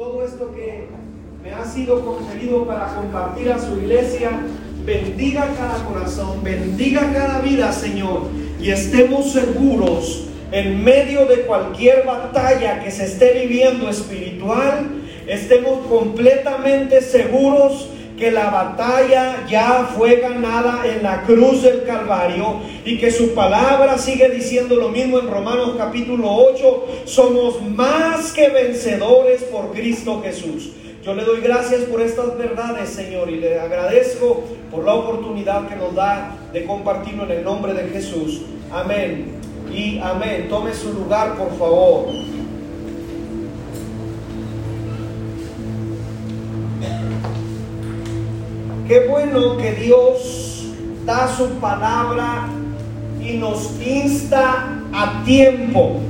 todo esto que me ha sido concedido para compartir a su iglesia. Bendiga cada corazón, bendiga cada vida, Señor, y estemos seguros en medio de cualquier batalla que se esté viviendo espiritual, estemos completamente seguros que la batalla ya fue ganada en la cruz del Calvario y que su palabra sigue diciendo lo mismo en Romanos capítulo 8, somos más que vencedores por Cristo Jesús. Yo le doy gracias por estas verdades, Señor, y le agradezco por la oportunidad que nos da de compartirlo en el nombre de Jesús. Amén. Y amén. Tome su lugar, por favor. Qué bueno que Dios da su palabra y nos insta a tiempo.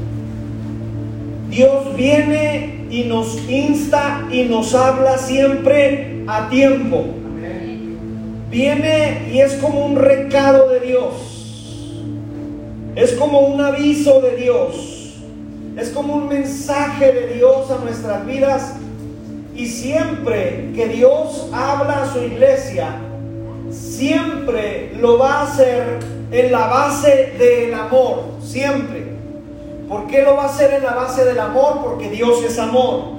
Dios viene y nos insta y nos habla siempre a tiempo. Viene y es como un recado de Dios. Es como un aviso de Dios. Es como un mensaje de Dios a nuestras vidas y siempre que Dios habla a su iglesia, siempre lo va a hacer en la base del amor, siempre. ¿Por qué lo va a hacer en la base del amor? Porque Dios es amor.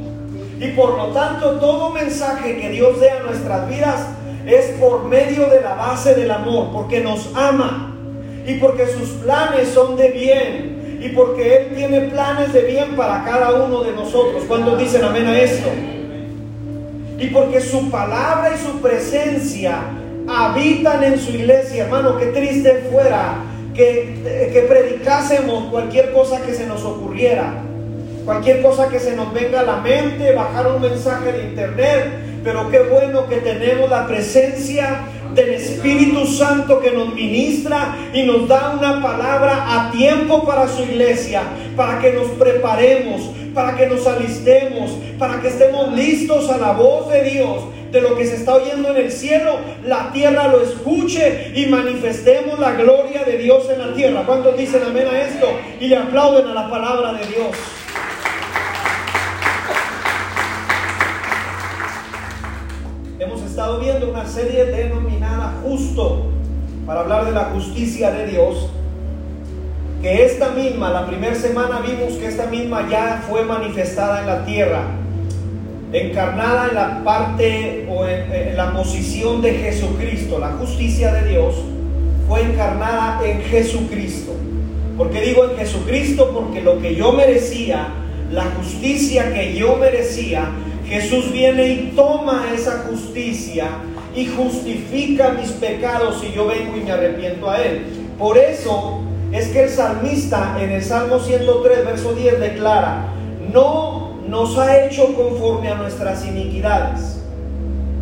Y por lo tanto, todo mensaje que Dios dé a nuestras vidas es por medio de la base del amor, porque nos ama y porque sus planes son de bien y porque Él tiene planes de bien para cada uno de nosotros. ¿Cuántos dicen amén a esto? Y porque su palabra y su presencia habitan en su iglesia. Hermano, qué triste fuera que, que predicásemos cualquier cosa que se nos ocurriera, cualquier cosa que se nos venga a la mente, bajar un mensaje de internet, pero qué bueno que tenemos la presencia del Espíritu Santo que nos ministra y nos da una palabra a tiempo para su iglesia, para que nos preparemos, para que nos alistemos, para que estemos listos a la voz de Dios, de lo que se está oyendo en el cielo, la tierra lo escuche y manifestemos la gloria de Dios en la tierra. ¿Cuántos dicen amén a esto? Y le aplauden a la palabra de Dios. Hemos estado viendo una serie denominada Justo para hablar de la justicia de Dios que esta misma, la primera semana vimos que esta misma ya fue manifestada en la tierra, encarnada en la parte o en, la posición de Jesucristo. La justicia de Dios fue encarnada en Jesucristo. ¿Por qué digo en Jesucristo? Porque lo que yo merecía, la justicia que yo merecía, Jesús viene y toma esa justicia y justifica mis pecados y yo vengo y me arrepiento a Él. Por eso es que el salmista en el Salmo 103, verso 10 declara, no nos ha hecho conforme a nuestras iniquidades.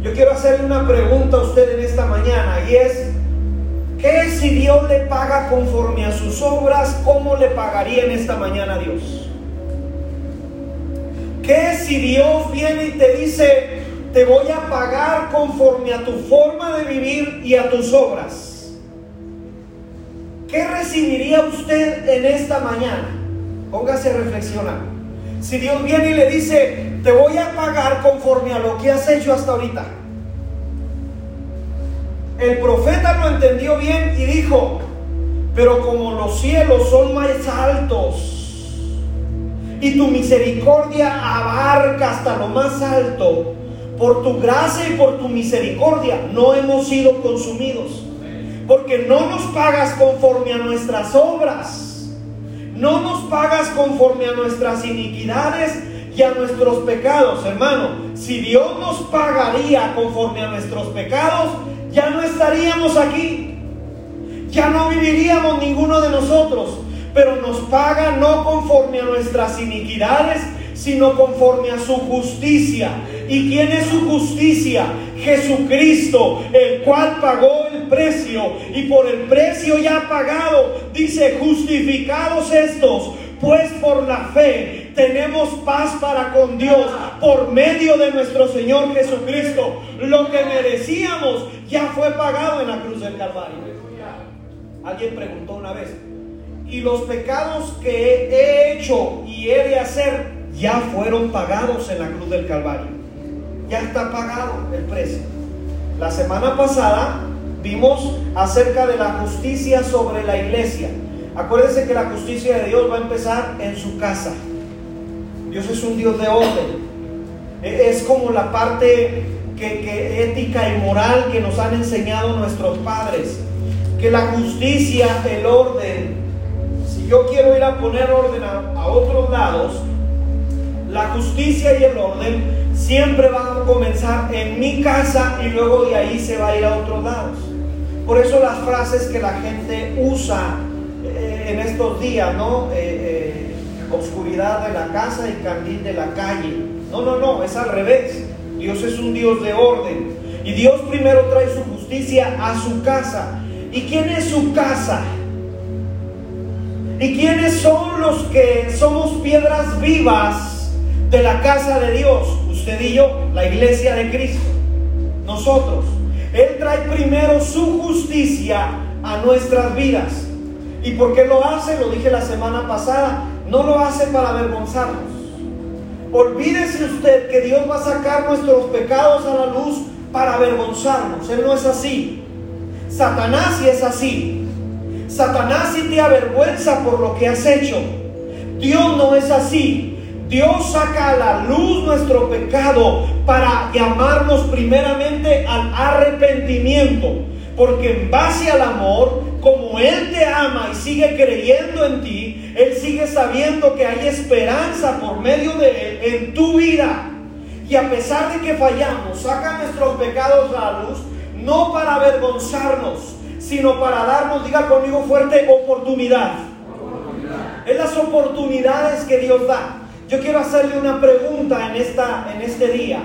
Yo quiero hacerle una pregunta a usted en esta mañana y es, ¿qué si Dios le paga conforme a sus obras? ¿Cómo le pagaría en esta mañana a Dios? ¿Qué si Dios viene y te dice, te voy a pagar conforme a tu forma de vivir y a tus obras? ¿Qué recibiría usted en esta mañana? Póngase a reflexionar. Si Dios viene y le dice, te voy a pagar conforme a lo que has hecho hasta ahorita. El profeta lo entendió bien y dijo, pero como los cielos son más altos y tu misericordia abarca hasta lo más alto, por tu gracia y por tu misericordia no hemos sido consumidos porque no nos pagas conforme a nuestras obras, no nos pagas conforme a nuestras iniquidades y a nuestros pecados, hermano. Si Dios nos pagaría conforme a nuestros pecados, ya no estaríamos aquí, ya no viviríamos ninguno de nosotros, pero nos paga no conforme a nuestras iniquidades, sino conforme a su justicia. ¿Y quién es su justicia? Jesucristo, el cual pagó precio y por el precio ya pagado, dice, justificados estos, pues por la fe tenemos paz para con Dios por medio de nuestro Señor Jesucristo. Lo que merecíamos ya fue pagado en la cruz del Calvario. Alguien preguntó una vez, ¿y los pecados que he hecho y he de hacer ya fueron pagados en la cruz del Calvario. Ya está pagado el precio. La semana pasada vimos acerca de la justicia sobre la iglesia. Acuérdense que la justicia de Dios va a empezar en su casa. Dios es un Dios de orden. E-, es como la parte que, ética y moral que nos han enseñado nuestros padres. Que la justicia, el orden, si yo quiero ir a poner orden a, a otros lados, la justicia y el orden siempre van a comenzar en mi casa y luego de ahí se va a ir a otros lados. Por eso las frases que la gente usa eh, en estos días, ¿no? Eh, eh, oscuridad de la casa y candil de la calle. No, no, no, es al revés. Dios es un Dios de orden. Y Dios primero trae su justicia a su casa. ¿Y quién es su casa? ¿Y quiénes son los que somos piedras vivas de la casa de Dios? Usted y yo, la iglesia de Cristo. Nosotros. Él trae primero su justicia a nuestras vidas. ¿Y por qué lo hace? Lo dije la semana pasada. No lo hace para avergonzarnos. Olvídese usted que Dios va a sacar nuestros pecados a la luz para avergonzarnos. Él no es así. Satanás sí es así. Satanás sí te avergüenza por lo que has hecho. Dios no es así. Dios saca a la luz nuestro pecado para llamarnos primeramente al arrepentimiento. Porque en base al amor, como Él te ama y sigue creyendo en ti, Él sigue sabiendo que hay esperanza por medio de Él en tu vida. Y a pesar de que fallamos, saca nuestros pecados a la luz, no para avergonzarnos, sino para darnos, diga conmigo fuerte, oportunidad. Es las oportunidades que Dios da. Yo quiero hacerle una pregunta en, esta, en este día.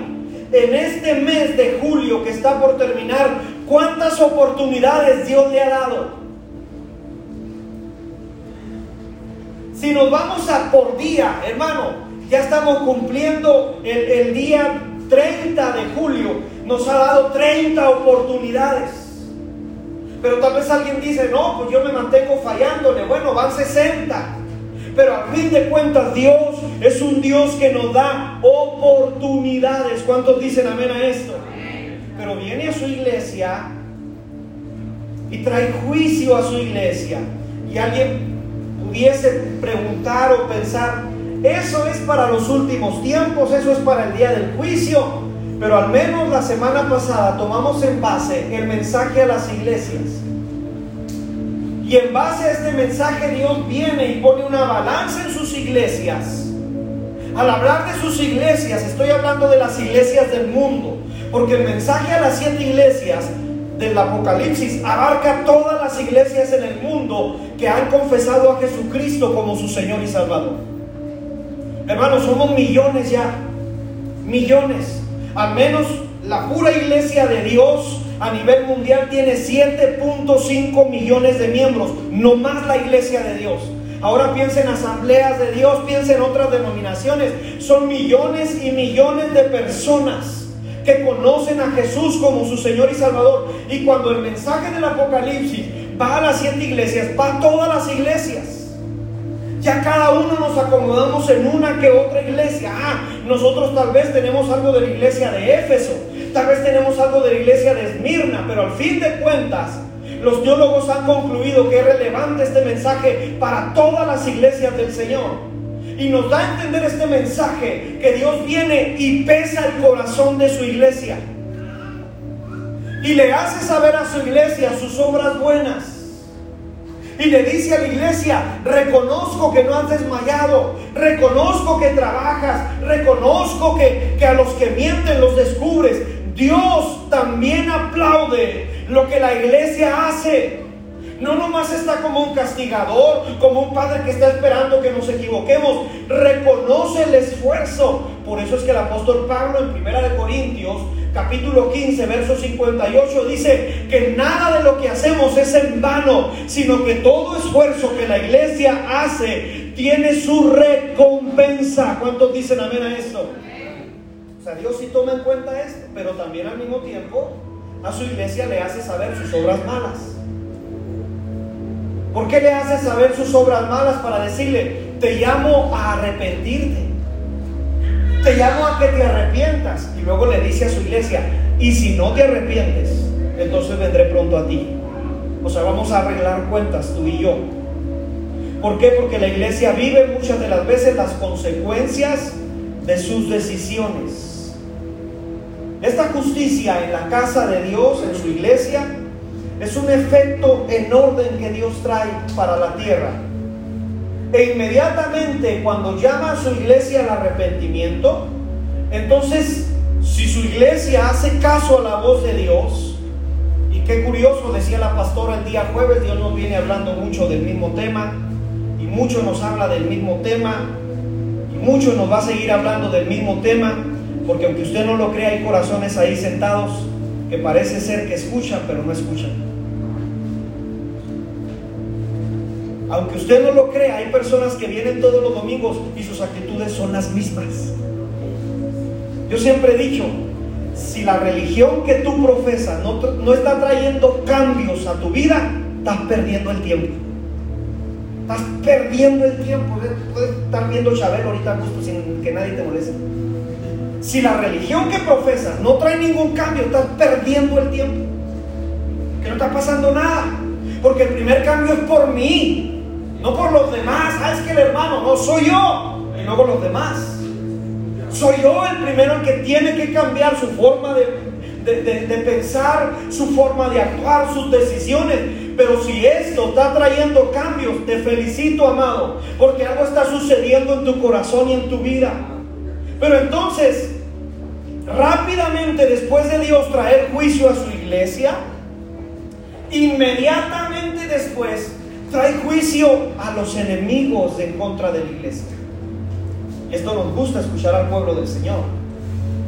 En este mes de julio que está por terminar, ¿cuántas oportunidades Dios le ha dado? Si nos vamos a por día, hermano, ya estamos cumpliendo el, el día 30 de julio. Nos ha dado 30 oportunidades. Pero tal vez alguien dice, no, pues yo me mantengo fallándole. Bueno, van 60. Pero a fin de cuentas Dios es un Dios que nos da oportunidades. ¿Cuántos dicen amén a esto? Pero viene a su iglesia y trae juicio a su iglesia. Y alguien pudiese preguntar o pensar, eso es para los últimos tiempos, eso es para el día del juicio. Pero al menos la semana pasada tomamos en base el mensaje a las iglesias y en base a este mensaje Dios viene y pone una balanza en sus iglesias. Al hablar de sus iglesias, estoy hablando de las iglesias del mundo, porque el mensaje a las siete iglesias del Apocalipsis abarca todas las iglesias en el mundo que han confesado a Jesucristo como su Señor y Salvador. Hermanos, somos millones ya, millones. Al menos la pura iglesia de Dios a nivel mundial tiene 7.5 millones de miembros, no más la iglesia de Dios. Ahora piensa en asambleas de Dios, piensa en otras denominaciones. Son millones y millones de personas que conocen a Jesús como su Señor y Salvador. Y cuando el mensaje del Apocalipsis va a las siete iglesias, va a todas las iglesias. Ya cada uno nos acomodamos en una que otra iglesia. Ah, nosotros tal vez tenemos algo de la iglesia de Éfeso, tal vez tenemos algo de la iglesia de Esmirna, pero al fin de cuentas, los teólogos han concluido que es relevante este mensaje para todas las iglesias del Señor. Y nos da a entender este mensaje que Dios viene y pesa el corazón de su iglesia. Y le hace saber a su iglesia sus obras buenas y le dice a la iglesia, reconozco que no has desmayado, reconozco que trabajas, reconozco que, que a los que mienten los descubres. Dios también aplaude lo que la iglesia hace. No nomás está como un castigador, como un padre que está esperando que nos equivoquemos. Reconoce el esfuerzo. Por eso es que el apóstol Pablo en Primera de Corintios, capítulo 15, verso 58 dice que nada de lo que hacemos es en vano, sino que todo esfuerzo que la iglesia hace tiene su recompensa. ¿Cuántos dicen amén a esto? Sea, Dios sí toma en cuenta esto, pero también al mismo tiempo a su iglesia le hace saber sus obras malas. ¿Por qué le hace saber sus obras malas para decirle, te llamo a arrepentirte? Te llamo a que te arrepientas. Y luego le dice a su iglesia, y si no te arrepientes, entonces vendré pronto a ti. O sea, vamos a arreglar cuentas tú y yo. ¿Por qué? Porque la iglesia vive muchas de las veces las consecuencias de sus decisiones. Esta justicia en la casa de Dios, en su iglesia, es un efecto en orden que Dios trae para la tierra. E inmediatamente cuando llama a su iglesia al arrepentimiento, entonces si su iglesia hace caso a la voz de Dios, y qué curioso, decía la pastora el día jueves, Dios nos viene hablando mucho del mismo tema, y mucho nos habla del mismo tema, y mucho nos va a seguir hablando del mismo tema, porque aunque usted no lo crea, hay corazones ahí sentados que parece ser que escuchan, pero no escuchan. Aunque usted no lo crea, hay personas que vienen todos los domingos y sus actitudes son las mismas. Yo siempre he dicho, si la religión que tú profesas no, no está trayendo cambios a tu vida, estás perdiendo el tiempo. Estás perdiendo el tiempo. Puedes estar viendo Chabelo ahorita justo sin que nadie te moleste. Si la religión que profesas no trae ningún cambio, estás perdiendo el tiempo. Que no está pasando nada. Porque el primer cambio es por mí, no por los demás. Ah, es que el hermano, no soy yo. Y luego los demás. Soy yo el primero que tiene que cambiar su forma de, pensar, su forma de actuar, sus decisiones. Pero si esto está trayendo cambios, te felicito, amado, porque algo está sucediendo en tu corazón y en tu vida. Pero entonces, rápidamente después de Dios traer juicio a su iglesia, inmediatamente después trae juicio a los enemigos en contra de la iglesia. Esto nos gusta escuchar al pueblo del Señor.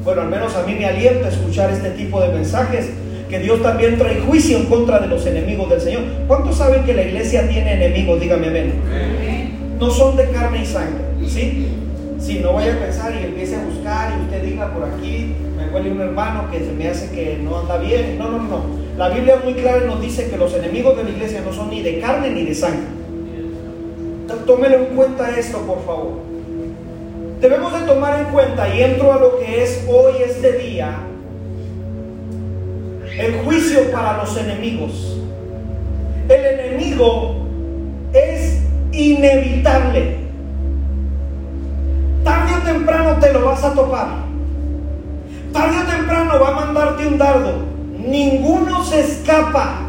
Bueno, al menos a mí me alienta escuchar este tipo de mensajes, que Dios también trae juicio en contra de los enemigos del Señor. ¿Cuántos saben que la iglesia tiene enemigos? Dígame amén. No son de carne y sangre, ¿sí? Si no vaya a pensar y empiece a buscar y usted diga por aquí, me huele un hermano que se me hace que no anda bien. No, no, no. La Biblia muy clara nos dice que los enemigos de la iglesia no son ni de carne ni de sangre. Tómelo en cuenta esto, por favor debemos de tomar en cuenta, y entro a lo que es hoy este día, el juicio para los enemigos. El enemigo es inevitable. Tarde o temprano te lo vas a topar. Tarde o temprano va a mandarte un dardo. Ninguno se escapa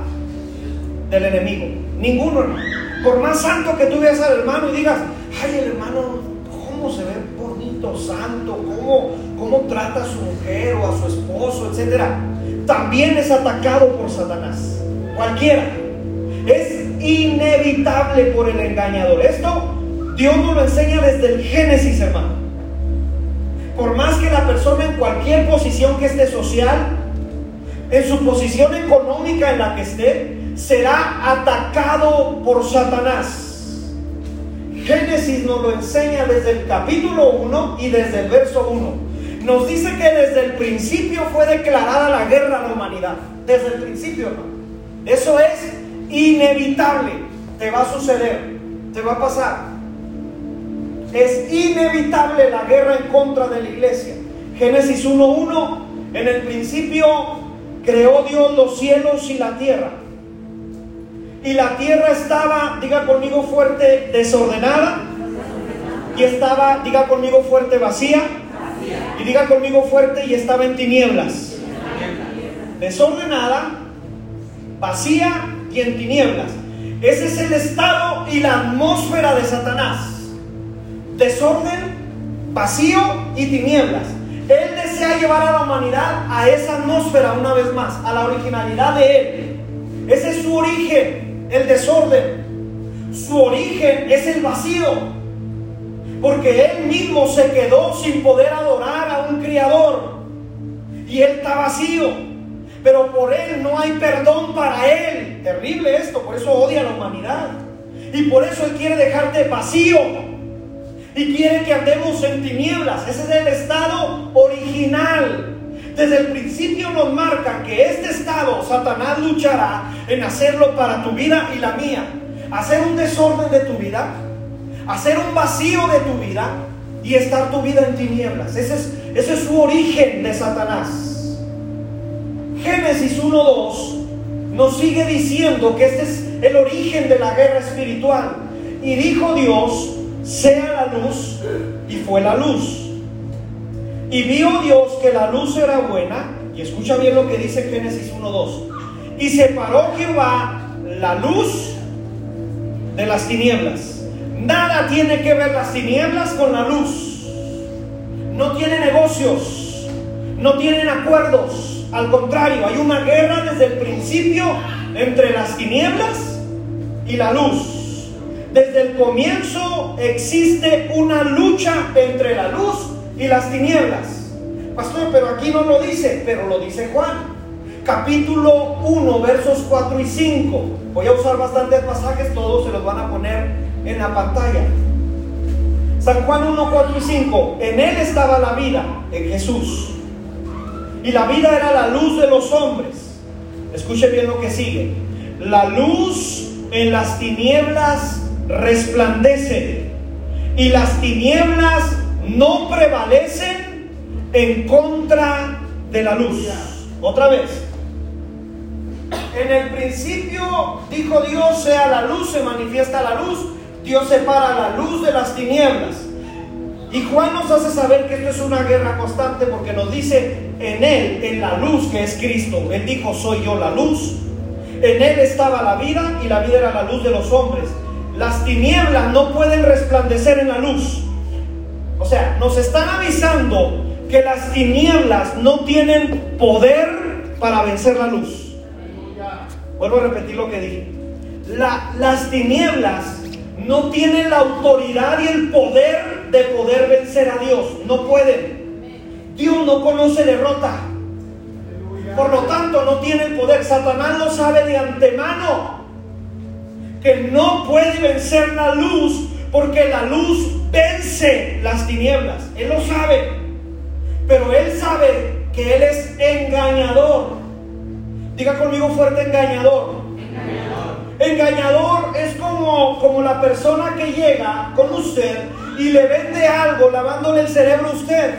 del enemigo. Ninguno, Por más santo que tú veas al hermano y digas, ay, el hermano, ¿cómo se ve santo, cómo, cómo trata a su mujer o a su esposo, etcétera, también es atacado por Satanás. Cualquiera. Es inevitable por el engañador. Esto Dios nos lo enseña desde el Génesis, hermano. Por más que la persona en cualquier posición que esté social, en su posición económica en la que esté, será atacado por Satanás. Génesis nos lo enseña desde el capítulo 1 y desde el verso 1. Nos dice que desde el principio fue declarada la guerra a la humanidad. Desde el principio, Eso es inevitable. Te va a suceder. Te va a pasar. Es inevitable la guerra en contra de la iglesia. Génesis 1.1. En el principio creó Dios los cielos y la tierra y la tierra estaba, diga conmigo fuerte, desordenada. Y estaba, diga conmigo fuerte, vacía. Y diga conmigo fuerte y estaba en tinieblas. Desordenada, vacía y en tinieblas. Ese es el estado y la atmósfera de Satanás. Desorden, vacío y tinieblas. Él desea llevar a la humanidad a esa atmósfera una vez más, a la originalidad de Él. Ese es su origen el desorden. Su origen es el vacío. Porque él mismo se quedó sin poder adorar a un criador. Y él está vacío. Pero por él no hay perdón para él. Terrible esto, por eso odia a la humanidad. Y por eso él quiere dejarte vacío. Y quiere que andemos en tinieblas. Ese es el estado original desde el principio nos marca que este estado Satanás luchará en hacerlo para tu vida y la mía. Hacer un desorden de tu vida, hacer un vacío de tu vida y estar tu vida en tinieblas. Ese es, ese es su origen de Satanás. Génesis 1.2 nos sigue diciendo que este es el origen de la guerra espiritual. Y dijo Dios, sea la luz, y fue la luz. Y vio Dios que la luz era buena, y escucha bien lo que dice Génesis 1.2. Y separó Jehová la luz de las tinieblas. Nada tiene que ver las tinieblas con la luz. No tiene negocios, no tienen acuerdos. Al contrario, hay una guerra desde el principio entre las tinieblas y la luz. Desde el comienzo existe una lucha entre la luz y las tinieblas. Pastor, pero aquí no lo dice, pero lo dice Juan. Capítulo 1, versos 4 y 5. Voy a usar bastantes pasajes, todos se los van a poner en la pantalla. San Juan 1, 4 y 5. En él estaba la vida, en Jesús. Y la vida era la luz de los hombres. Escuche bien lo que sigue. La luz en las tinieblas resplandece. Y las tinieblas no prevalecen en contra de la luz. Otra vez. En el principio dijo Dios, sea la luz, se manifiesta la luz. Dios separa la luz de las tinieblas. Y Juan nos hace saber que esto es una guerra constante porque nos dice en Él, en la luz que es Cristo. Él dijo, soy yo la luz. En Él estaba la vida y la vida era la luz de los hombres. Las tinieblas no pueden resplandecer en la luz. O sea, nos están avisando que las tinieblas no tienen poder para vencer la luz. Vuelvo a repetir lo que dije. las tinieblas no tienen la autoridad y el poder de poder vencer a Dios. No pueden. Dios no conoce derrota. Por lo tanto, no tiene el poder. Satanás lo sabe de antemano. Que no puede vencer la luz porque la luz vence las tinieblas. Él lo sabe. Pero él sabe que él es engañador. Diga conmigo fuerte engañador. Engañador. es como, como la persona que llega con usted y le vende algo lavándole el cerebro a usted.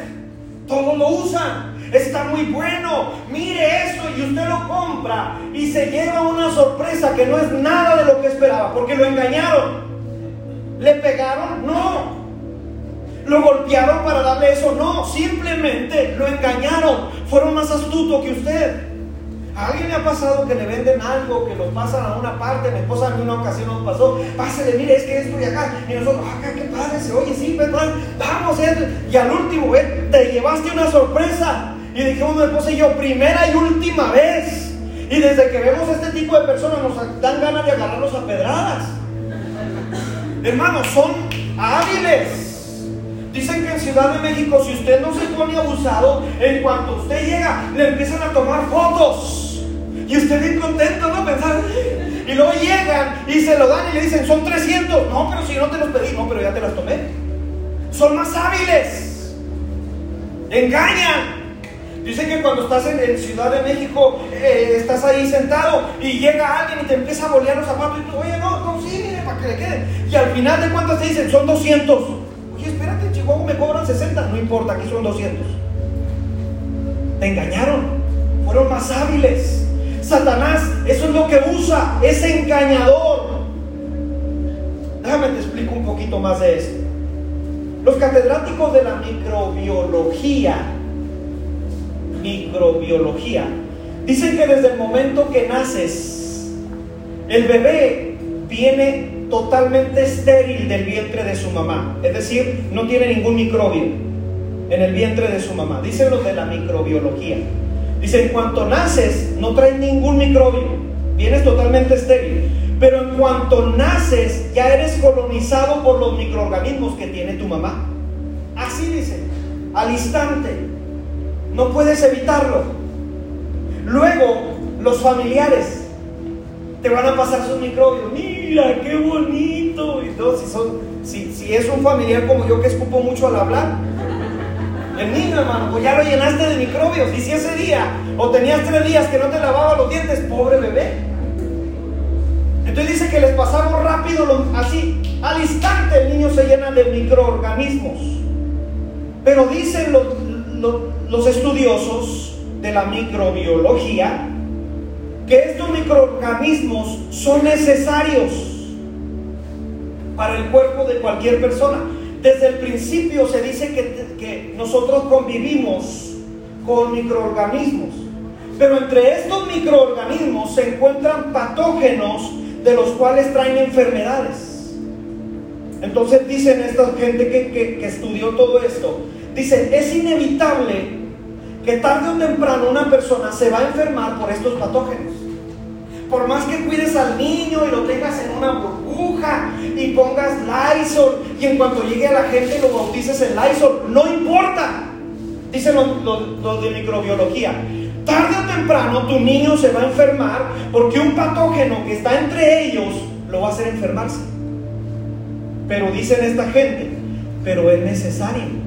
Todos lo usan. Está muy bueno. Mire eso y usted lo compra y se lleva una sorpresa que no es nada de lo que esperaba porque lo engañaron. ¿Le pegaron? No. ¿Lo golpearon para darle eso? No, simplemente lo engañaron. Fueron más astutos que usted. ¿A alguien le ha pasado que le venden algo, que lo pasan a una parte? Mi esposa en una ocasión nos pasó, pásale, mire, es que esto y acá. Y nosotros, acá, ah, qué padre, se oye, sí, pues, vamos, y al último, eh, te llevaste una sorpresa. Y dijimos mi esposa y yo, primera y última vez. Y desde que vemos a este tipo de personas nos dan ganas de agarrarlos a pedradas. Hermanos, son hábiles. Dicen que en Ciudad de México, si usted no se pone abusado, en cuanto usted llega, le empiezan a tomar fotos. Y usted bien contento, ¿no? Pensar. Y luego llegan y se lo dan y le dicen, son 300. No, pero si no te los pedí, no, pero ya te las tomé. Son más hábiles. Engañan. Dicen que cuando estás en, Ciudad de México, eh, estás ahí sentado y llega alguien y te empieza a bolear los zapatos y tú, oye, no, no, sí, para que le quede. Y al final de cuentas te dicen, son 200. Oye, espérate, en Chihuahua me cobran 60. No importa, aquí son 200. Te engañaron. Fueron más hábiles. Satanás, eso es lo que usa, es engañador. Déjame te explico un poquito más de esto. Los catedráticos de la microbiología, microbiología, dicen que desde el momento que naces, el bebé viene totalmente estéril del vientre de su mamá. Es decir, no tiene ningún microbio en el vientre de su mamá. Dicen los de la microbiología. Dice, en cuanto naces, no traes ningún microbio, vienes totalmente estéril. Pero en cuanto naces, ya eres colonizado por los microorganismos que tiene tu mamá. Así dice, al instante. No puedes evitarlo. Luego, los familiares te van a pasar sus microbios. Mira, qué bonito. Y todo, si, son, si, es un familiar como yo que escupo mucho al hablar, el niño, hermano, pues ya lo llenaste de microbios. Y si ese día, o tenías tres días que no te lavaba los dientes, pobre bebé. Entonces dice que les pasamos rápido, así, al instante el niño se llena de microorganismos. Pero dicen los, estudiosos de la microbiología que estos microorganismos son necesarios para el cuerpo de cualquier persona. Desde el principio se dice que, que nosotros convivimos con microorganismos, pero entre estos microorganismos se encuentran patógenos de los cuales traen enfermedades. Entonces dicen esta gente que, estudió todo esto, dicen, es inevitable que tarde o temprano una persona se va a enfermar por estos patógenos. Por más que cuides al niño y lo tengas en una burbuja y pongas Lysol y en cuanto llegue a la gente lo bautices en Lysol, no importa. Dicen los de microbiología. Tarde o temprano tu niño se va a enfermar porque un patógeno que está entre ellos lo va a hacer enfermarse. Pero dicen esta gente, pero es necesario.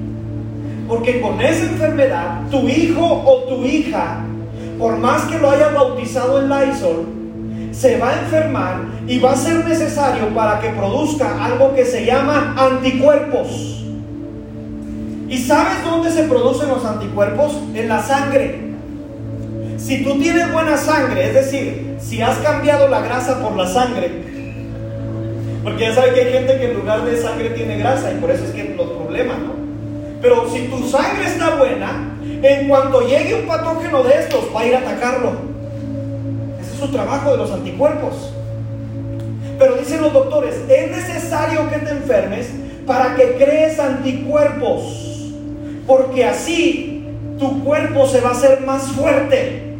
Porque con esa enfermedad, tu hijo o tu hija, por más que lo hayas bautizado en Lysol, se va a enfermar y va a ser necesario para que produzca algo que se llama anticuerpos. ¿Y sabes dónde se producen los anticuerpos? En la sangre. Si tú tienes buena sangre, es decir, si has cambiado la grasa por la sangre, porque ya sabes que hay gente que en lugar de sangre tiene grasa y por eso es que los problemas, ¿no? Pero si tu sangre está buena, en cuanto llegue un patógeno de estos, va a ir a atacarlo. Ese es su trabajo de los anticuerpos. Pero dicen los doctores, es necesario que te enfermes para que crees anticuerpos, porque así tu cuerpo se va a hacer más fuerte.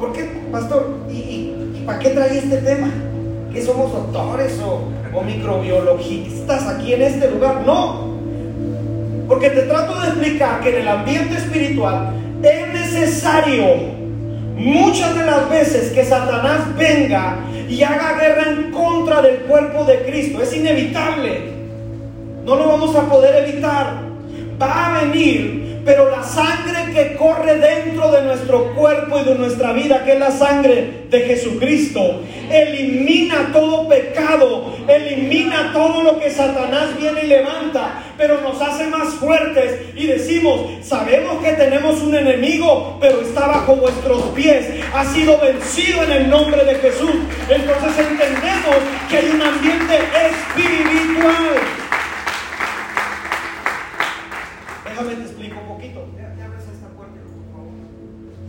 ¿Por qué, pastor? ¿Y, para qué trae este tema? ¿Que somos doctores o, o microbiologistas aquí en este lugar? No. Porque te trato de explicar que en el ambiente espiritual es necesario muchas de las veces que Satanás venga y haga guerra en contra del cuerpo de Cristo. Es inevitable. No lo vamos a poder evitar. Va a venir pero la sangre que corre dentro de nuestro cuerpo y de nuestra vida, que es la sangre de Jesucristo, elimina todo pecado, elimina todo lo que Satanás viene y levanta, pero nos hace más fuertes y decimos, sabemos que tenemos un enemigo, pero está bajo vuestros pies, ha sido vencido en el nombre de Jesús. Entonces entendemos que hay un ambiente espiritual. Déjame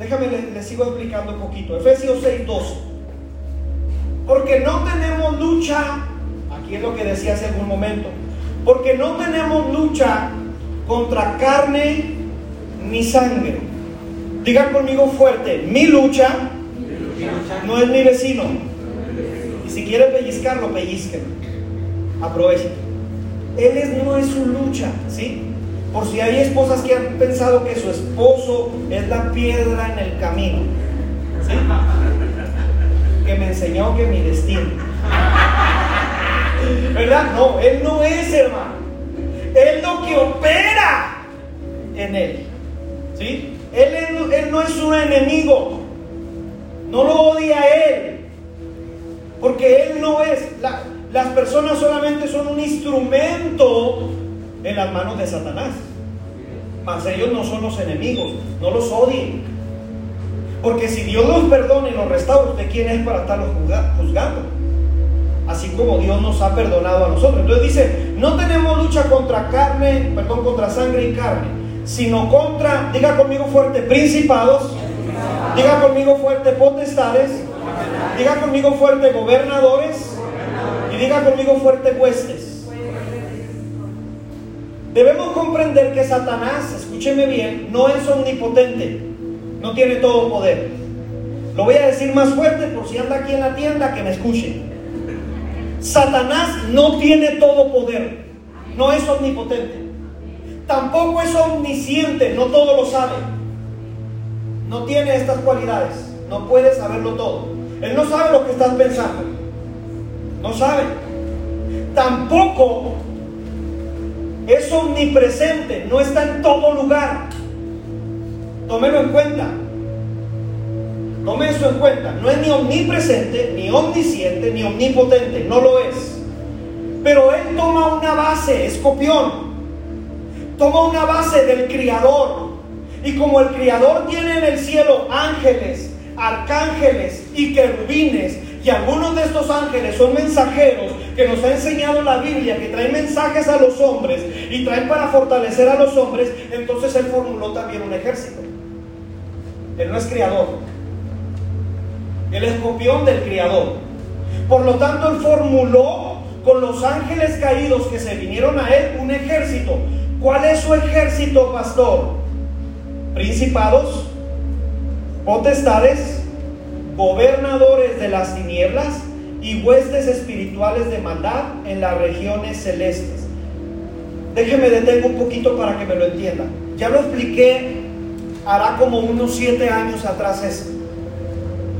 Déjame, le, sigo explicando un poquito. Efesios 6, 2. Porque no tenemos lucha, aquí es lo que decía hace algún momento, porque no tenemos lucha contra carne ni sangre. Digan conmigo fuerte, mi lucha no es mi vecino. Y si quieren pellizcarlo, pellizquen. Aprovechen. Él es, no es su lucha, ¿sí? Por si hay esposas que han pensado que su esposo es la piedra en el camino. ¿sí? Que me enseñó que mi destino. ¿Verdad? No, él no es hermano. Él lo que opera en él. ¿Sí? Él, él no es un enemigo. No lo odia a él. Porque él no es. las personas solamente son un instrumento en las manos de Satanás. Mas ellos no son los enemigos, no los odien. Porque si Dios los perdona y los restaura, ¿usted quién es para estarlos juzgando? Así como Dios nos ha perdonado a nosotros. Entonces dice, no tenemos lucha contra carne, perdón, contra sangre y carne, sino contra, diga conmigo fuerte, principados, diga conmigo fuerte, potestades, diga conmigo fuerte, gobernadores, y diga conmigo fuerte, huestes. Debemos comprender que Satanás, escúcheme bien, no es omnipotente, no tiene todo poder. Lo voy a decir más fuerte por si anda aquí en la tienda que me escuche. Satanás no tiene todo poder, no es omnipotente. Tampoco es omnisciente, no todo lo sabe. No tiene estas cualidades, no puede saberlo todo. Él no sabe lo que estás pensando, no sabe. Tampoco es omnipresente, no está en todo lugar. Tómelo en cuenta. Tome eso en cuenta. No es ni omnipresente, ni omnisciente, ni omnipotente. No lo es. Pero Él toma una base, escopión. toma una base del Criador. Y como el Criador tiene en el cielo ángeles, arcángeles y querubines, y algunos de estos ángeles son mensajeros que nos ha enseñado la Biblia, que traen mensajes a los hombres y traen para fortalecer a los hombres, entonces Él formuló también un ejército. Él no es criador. Él es copión del criador. Por lo tanto, Él formuló con los ángeles caídos que se vinieron a Él un ejército. ¿Cuál es su ejército, pastor? Principados, potestades, gobernadores de las tinieblas y huestes espirituales de maldad en las regiones celestes. Déjeme detengo un poquito para que me lo entienda. Ya lo expliqué hará como unos siete años atrás eso.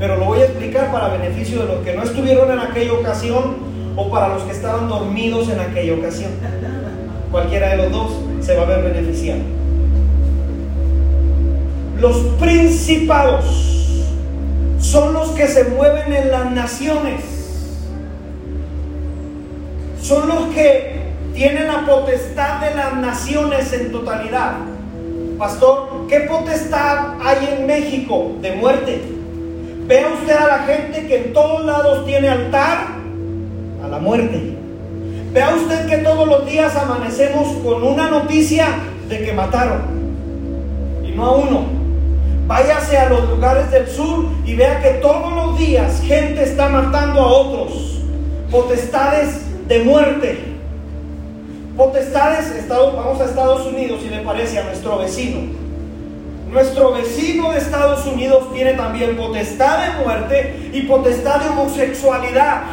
Pero lo voy a explicar para beneficio de los que no estuvieron en aquella ocasión o para los que estaban dormidos en aquella ocasión. Cualquiera de los dos se va a ver beneficiado. Los principados son los que se mueven en las naciones. Son los que tienen la potestad de las naciones en totalidad. Pastor, ¿qué potestad hay en México de muerte? Vea usted a la gente que en todos lados tiene altar a la muerte. Vea usted que todos los días amanecemos con una noticia de que mataron. Y no a uno. Váyase a los lugares del sur y vea que todos los días gente está matando a otros. Potestades de muerte. Potestades, vamos a Estados Unidos y le parece a nuestro vecino. Nuestro vecino de Estados Unidos tiene también potestad de muerte y potestad de homosexualidad.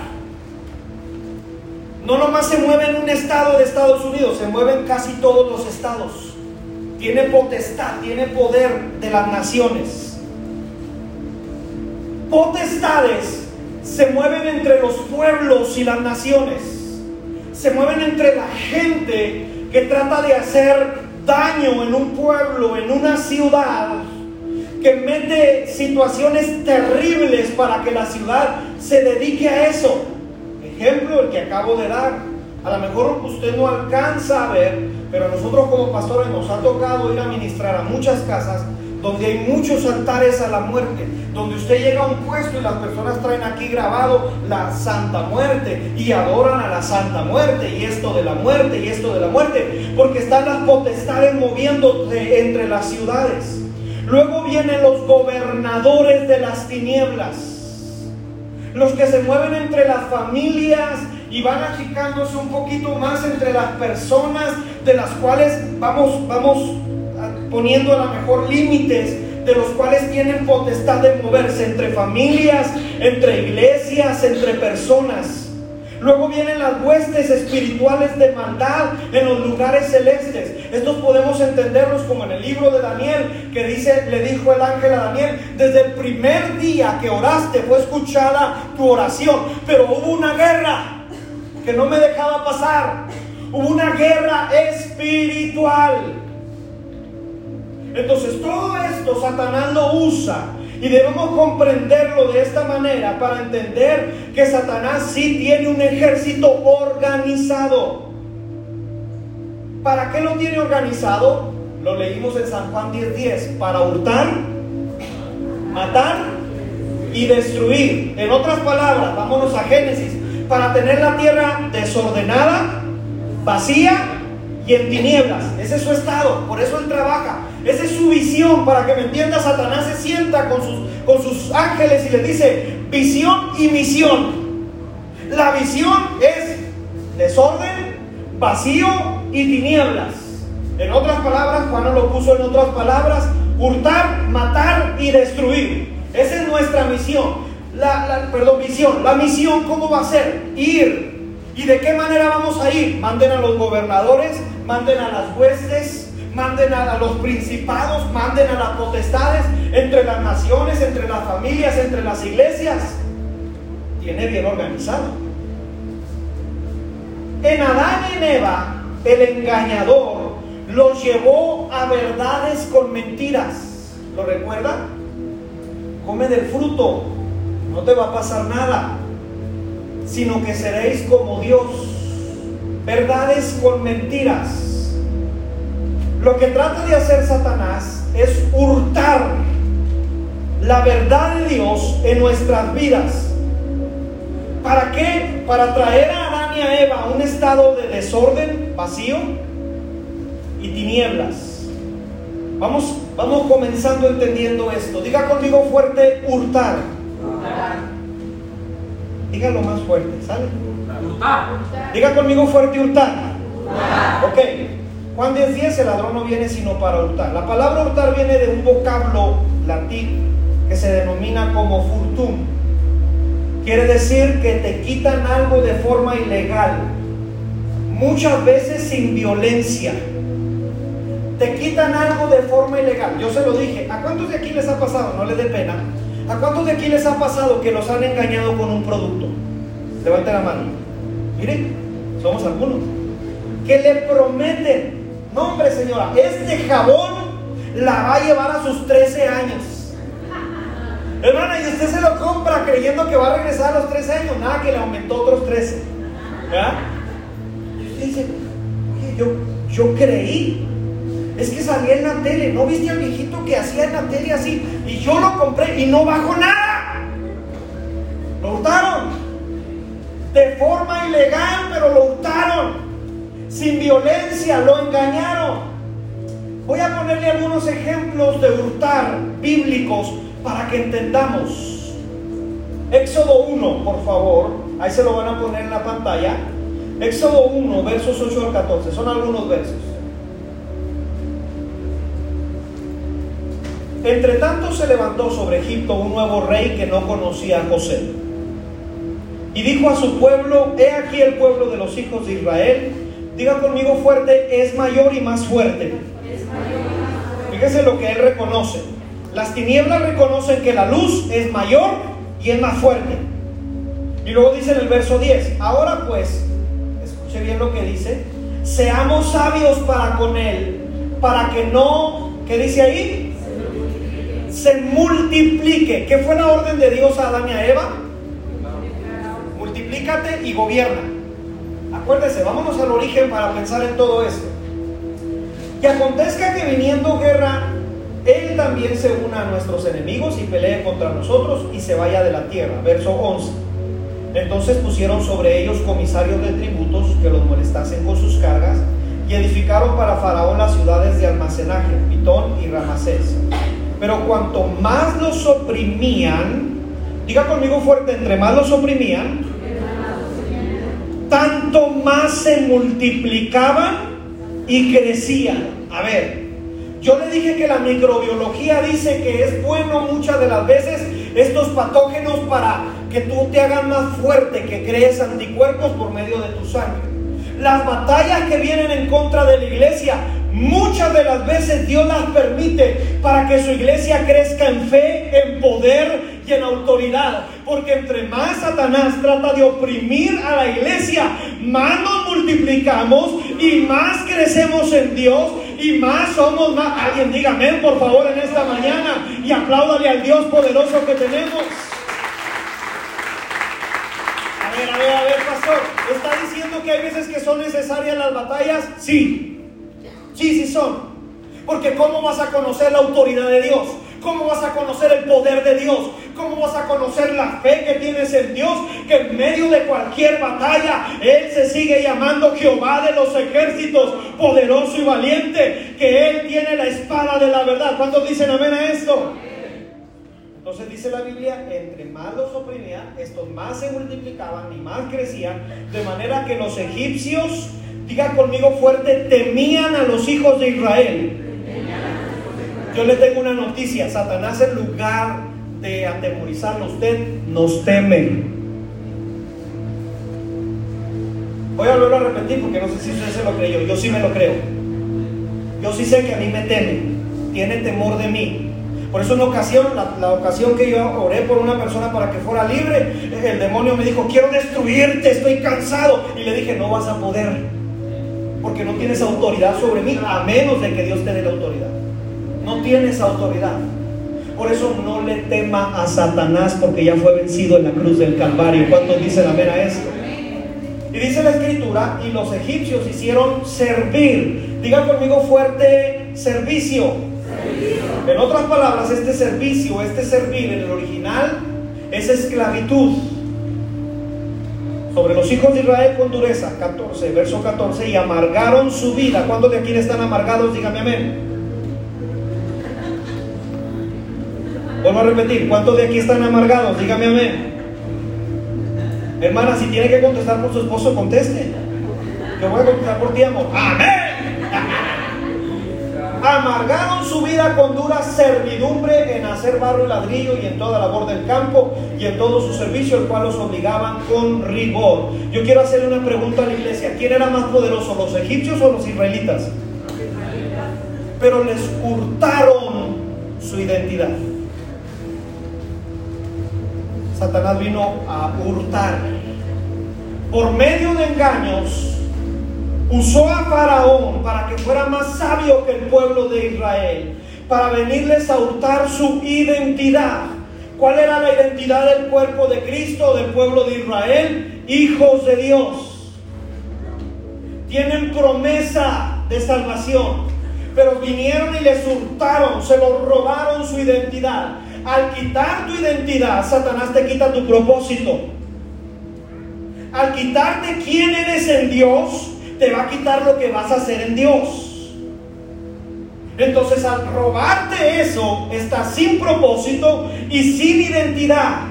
No nomás se mueve en un estado de Estados Unidos, se mueve en casi todos los estados. Tiene potestad, tiene poder de las naciones. Potestades se mueven entre los pueblos y las naciones. Se mueven entre la gente que trata de hacer daño en un pueblo, en una ciudad, que mete situaciones terribles para que la ciudad se dedique a eso. Ejemplo, el que acabo de dar. A lo mejor usted no alcanza a ver, pero nosotros como pastores nos ha tocado ir a ministrar a muchas casas donde hay muchos altares a la muerte, donde usted llega a un puesto y las personas traen aquí grabado la Santa Muerte y adoran a la Santa Muerte y esto de la muerte y esto de la muerte, porque están las potestades moviéndose entre las ciudades. Luego vienen los gobernadores de las tinieblas, los que se mueven entre las familias y van achicándose un poquito más entre las personas de las cuales vamos, vamos poniendo a lo mejor límites de los cuales tienen potestad de moverse entre familias, entre iglesias, entre personas. Luego vienen las huestes espirituales de maldad en los lugares celestes. Estos podemos entenderlos como en el libro de Daniel, que dice, le dijo el ángel a Daniel, desde el primer día que oraste fue escuchada tu oración, pero hubo una guerra que no me dejaba pasar. Hubo una guerra espiritual. Entonces todo esto Satanás lo usa y debemos comprenderlo de esta manera para entender que Satanás sí tiene un ejército organizado. ¿Para qué lo tiene organizado? Lo leímos en San Juan 10:10, para hurtar, matar y destruir. En otras palabras, vámonos a Génesis, para tener la tierra desordenada, vacía y en tinieblas. Ese es su estado, por eso él trabaja. Esa es su visión, para que me entienda, Satanás se sienta con sus, con sus ángeles y les dice, visión y misión. La visión es desorden, vacío y tinieblas. En otras palabras, Juan lo puso en otras palabras, hurtar, matar y destruir. Esa es nuestra misión. La, perdón, misión. La misión, ¿cómo va a ser? Ir. ¿Y de qué manera vamos a ir? Manden a los gobernadores, manden a las huestes, manden a, los principados, manden a las potestades entre las naciones, entre las familias, entre las iglesias. Tiene bien organizado. En Adán y en Eva, el engañador los llevó a verdades con mentiras. ¿Lo recuerda? Come del fruto, no te va a pasar nada, sino que seréis como Dios. Verdades con mentiras Lo que trata de hacer Satanás es hurtar la verdad de Dios en nuestras vidas. ¿Para qué? Para traer a Adán y a Eva a un estado de desorden, vacío y tinieblas. Vamos, vamos comenzando entendiendo esto. Diga conmigo fuerte, hurtar. Dígalo más fuerte, ¿sale? Diga conmigo fuerte, hurtar. Ok. Juan 10, 10, el ladrón no viene sino para hurtar. La palabra hurtar viene de un vocablo latín que se denomina como furtum. Quiere decir que te quitan algo de forma ilegal, muchas veces sin violencia. Te quitan algo de forma ilegal. Yo se lo dije. ¿A cuántos de aquí les ha pasado? No les dé pena. ¿A cuántos de aquí les ha pasado que los han engañado con un producto? Levante la mano. Miren, somos algunos. Que le prometen, no hombre señora, este jabón la va a llevar a sus 13 años. Hermana, y usted se lo compra creyendo que va a regresar a los 13 años, nada que le aumentó otros 13. ¿Ya? Y usted dice, oye, yo, yo creí. Es que salía en la tele, ¿no viste al viejito que hacía en la tele así? Y yo lo compré y no bajó nada. Lo hurtaron. De forma ilegal, pero lo hurtaron. Sin violencia, lo engañaron. Voy a ponerle algunos ejemplos de hurtar bíblicos para que entendamos. Éxodo 1, por favor, ahí se lo van a poner en la pantalla. Éxodo 1, versos 8 al 14, son algunos versos. Entre tanto se levantó sobre Egipto un nuevo rey que no conocía a José. Y dijo a su pueblo, he aquí el pueblo de los hijos de Israel. Diga conmigo fuerte, es mayor y más fuerte. Fíjese lo que él reconoce. Las tinieblas reconocen que la luz es mayor y es más fuerte. Y luego dice en el verso 10, ahora pues, escuche bien lo que dice, seamos sabios para con él, para que no, ¿qué dice ahí? Se multiplique. ¿Qué fue la orden de Dios a Adán y a Eva? Multiplícate y gobierna. Acuérdese, vámonos al origen para pensar en todo esto. Que acontezca que viniendo guerra él también se una a nuestros enemigos y pelee contra nosotros y se vaya de la tierra. Verso 11. Entonces pusieron sobre ellos comisarios de tributos que los molestasen con sus cargas y edificaron para Faraón las ciudades de almacenaje, Pitón y Ramasés. Pero cuanto más los oprimían, diga conmigo fuerte, entre más los oprimían, tanto más se multiplicaban y crecían. A ver, yo le dije que la microbiología dice que es bueno muchas de las veces estos patógenos para que tú te hagas más fuerte, que crees anticuerpos por medio de tu sangre. Las batallas que vienen en contra de la iglesia, muchas de las veces Dios las permite para que su iglesia crezca en fe, en poder y en autoridad. Porque entre más Satanás trata de oprimir a la iglesia, más nos multiplicamos y más crecemos en Dios y más somos más. Alguien diga amén, por favor, en esta mañana y apláudale al Dios poderoso que tenemos. A ver, a ver, a ver, pastor. ¿Está diciendo que hay veces que son necesarias las batallas? Sí. Sí, sí son. Porque ¿cómo vas a conocer la autoridad de Dios? ¿Cómo vas a conocer el poder de Dios? ¿Cómo vas a conocer la fe que tienes en Dios? Que en medio de cualquier batalla Él se sigue llamando Jehová de los ejércitos, poderoso y valiente, que Él tiene la espada de la verdad. ¿Cuántos dicen amén a esto? Entonces dice la Biblia, entre más los oprimían, estos más se multiplicaban y más crecían, de manera que los egipcios, diga conmigo fuerte, temían a los hijos de Israel. Yo le tengo una noticia, Satanás en lugar de atemorizarlo usted, nos teme. Voy a volverlo a repetir porque no sé si usted se lo creyó, yo sí me lo creo. Yo sí sé que a mí me teme, tiene temor de mí. Por eso en ocasión, la, ocasión que yo oré por una persona para que fuera libre, el demonio me dijo, quiero destruirte, estoy cansado. Y le dije, no vas a poder, porque no tienes autoridad sobre mí, a menos de que Dios te dé la autoridad. No tienes autoridad. Por eso no le tema a Satanás, porque ya fue vencido en la cruz del Calvario. ¿Cuántos dicen amén a esto? Y dice la escritura, y los egipcios hicieron servir Diga conmigo fuerte servicio. En otras palabras, este servicio, este servir en el original es esclavitud. Sobre los hijos de Israel con dureza, 14, verso 14, y amargaron su vida. ¿Cuántos de aquí están amargados? Dígame amén. Vuelvo a repetir, ¿cuántos de aquí están amargados? Dígame amén. Hermana, si tiene que contestar por su esposo, conteste. Yo voy a contestar por ti, amor. Amén. Amargaron su vida con dura servidumbre en hacer barro y ladrillo y en toda labor del campo y en todo su servicio, el cual los obligaban con rigor. Yo quiero hacerle una pregunta a la iglesia. ¿Quién era más poderoso, los egipcios o los israelitas? Pero les hurtaron su identidad. Satanás vino a hurtar. Por medio de engaños, usó a Faraón para que fuera más sabio que el pueblo de Israel, para venirles a hurtar su identidad. ¿Cuál era la identidad del cuerpo de Cristo, del pueblo de Israel? Hijos de Dios. Tienen promesa de salvación, pero vinieron y les hurtaron, se los robaron su identidad. Al quitar tu identidad, Satanás te quita tu propósito. Al quitarte quién eres en Dios, te va a quitar lo que vas a hacer en Dios. Entonces al robarte eso, estás sin propósito y sin identidad.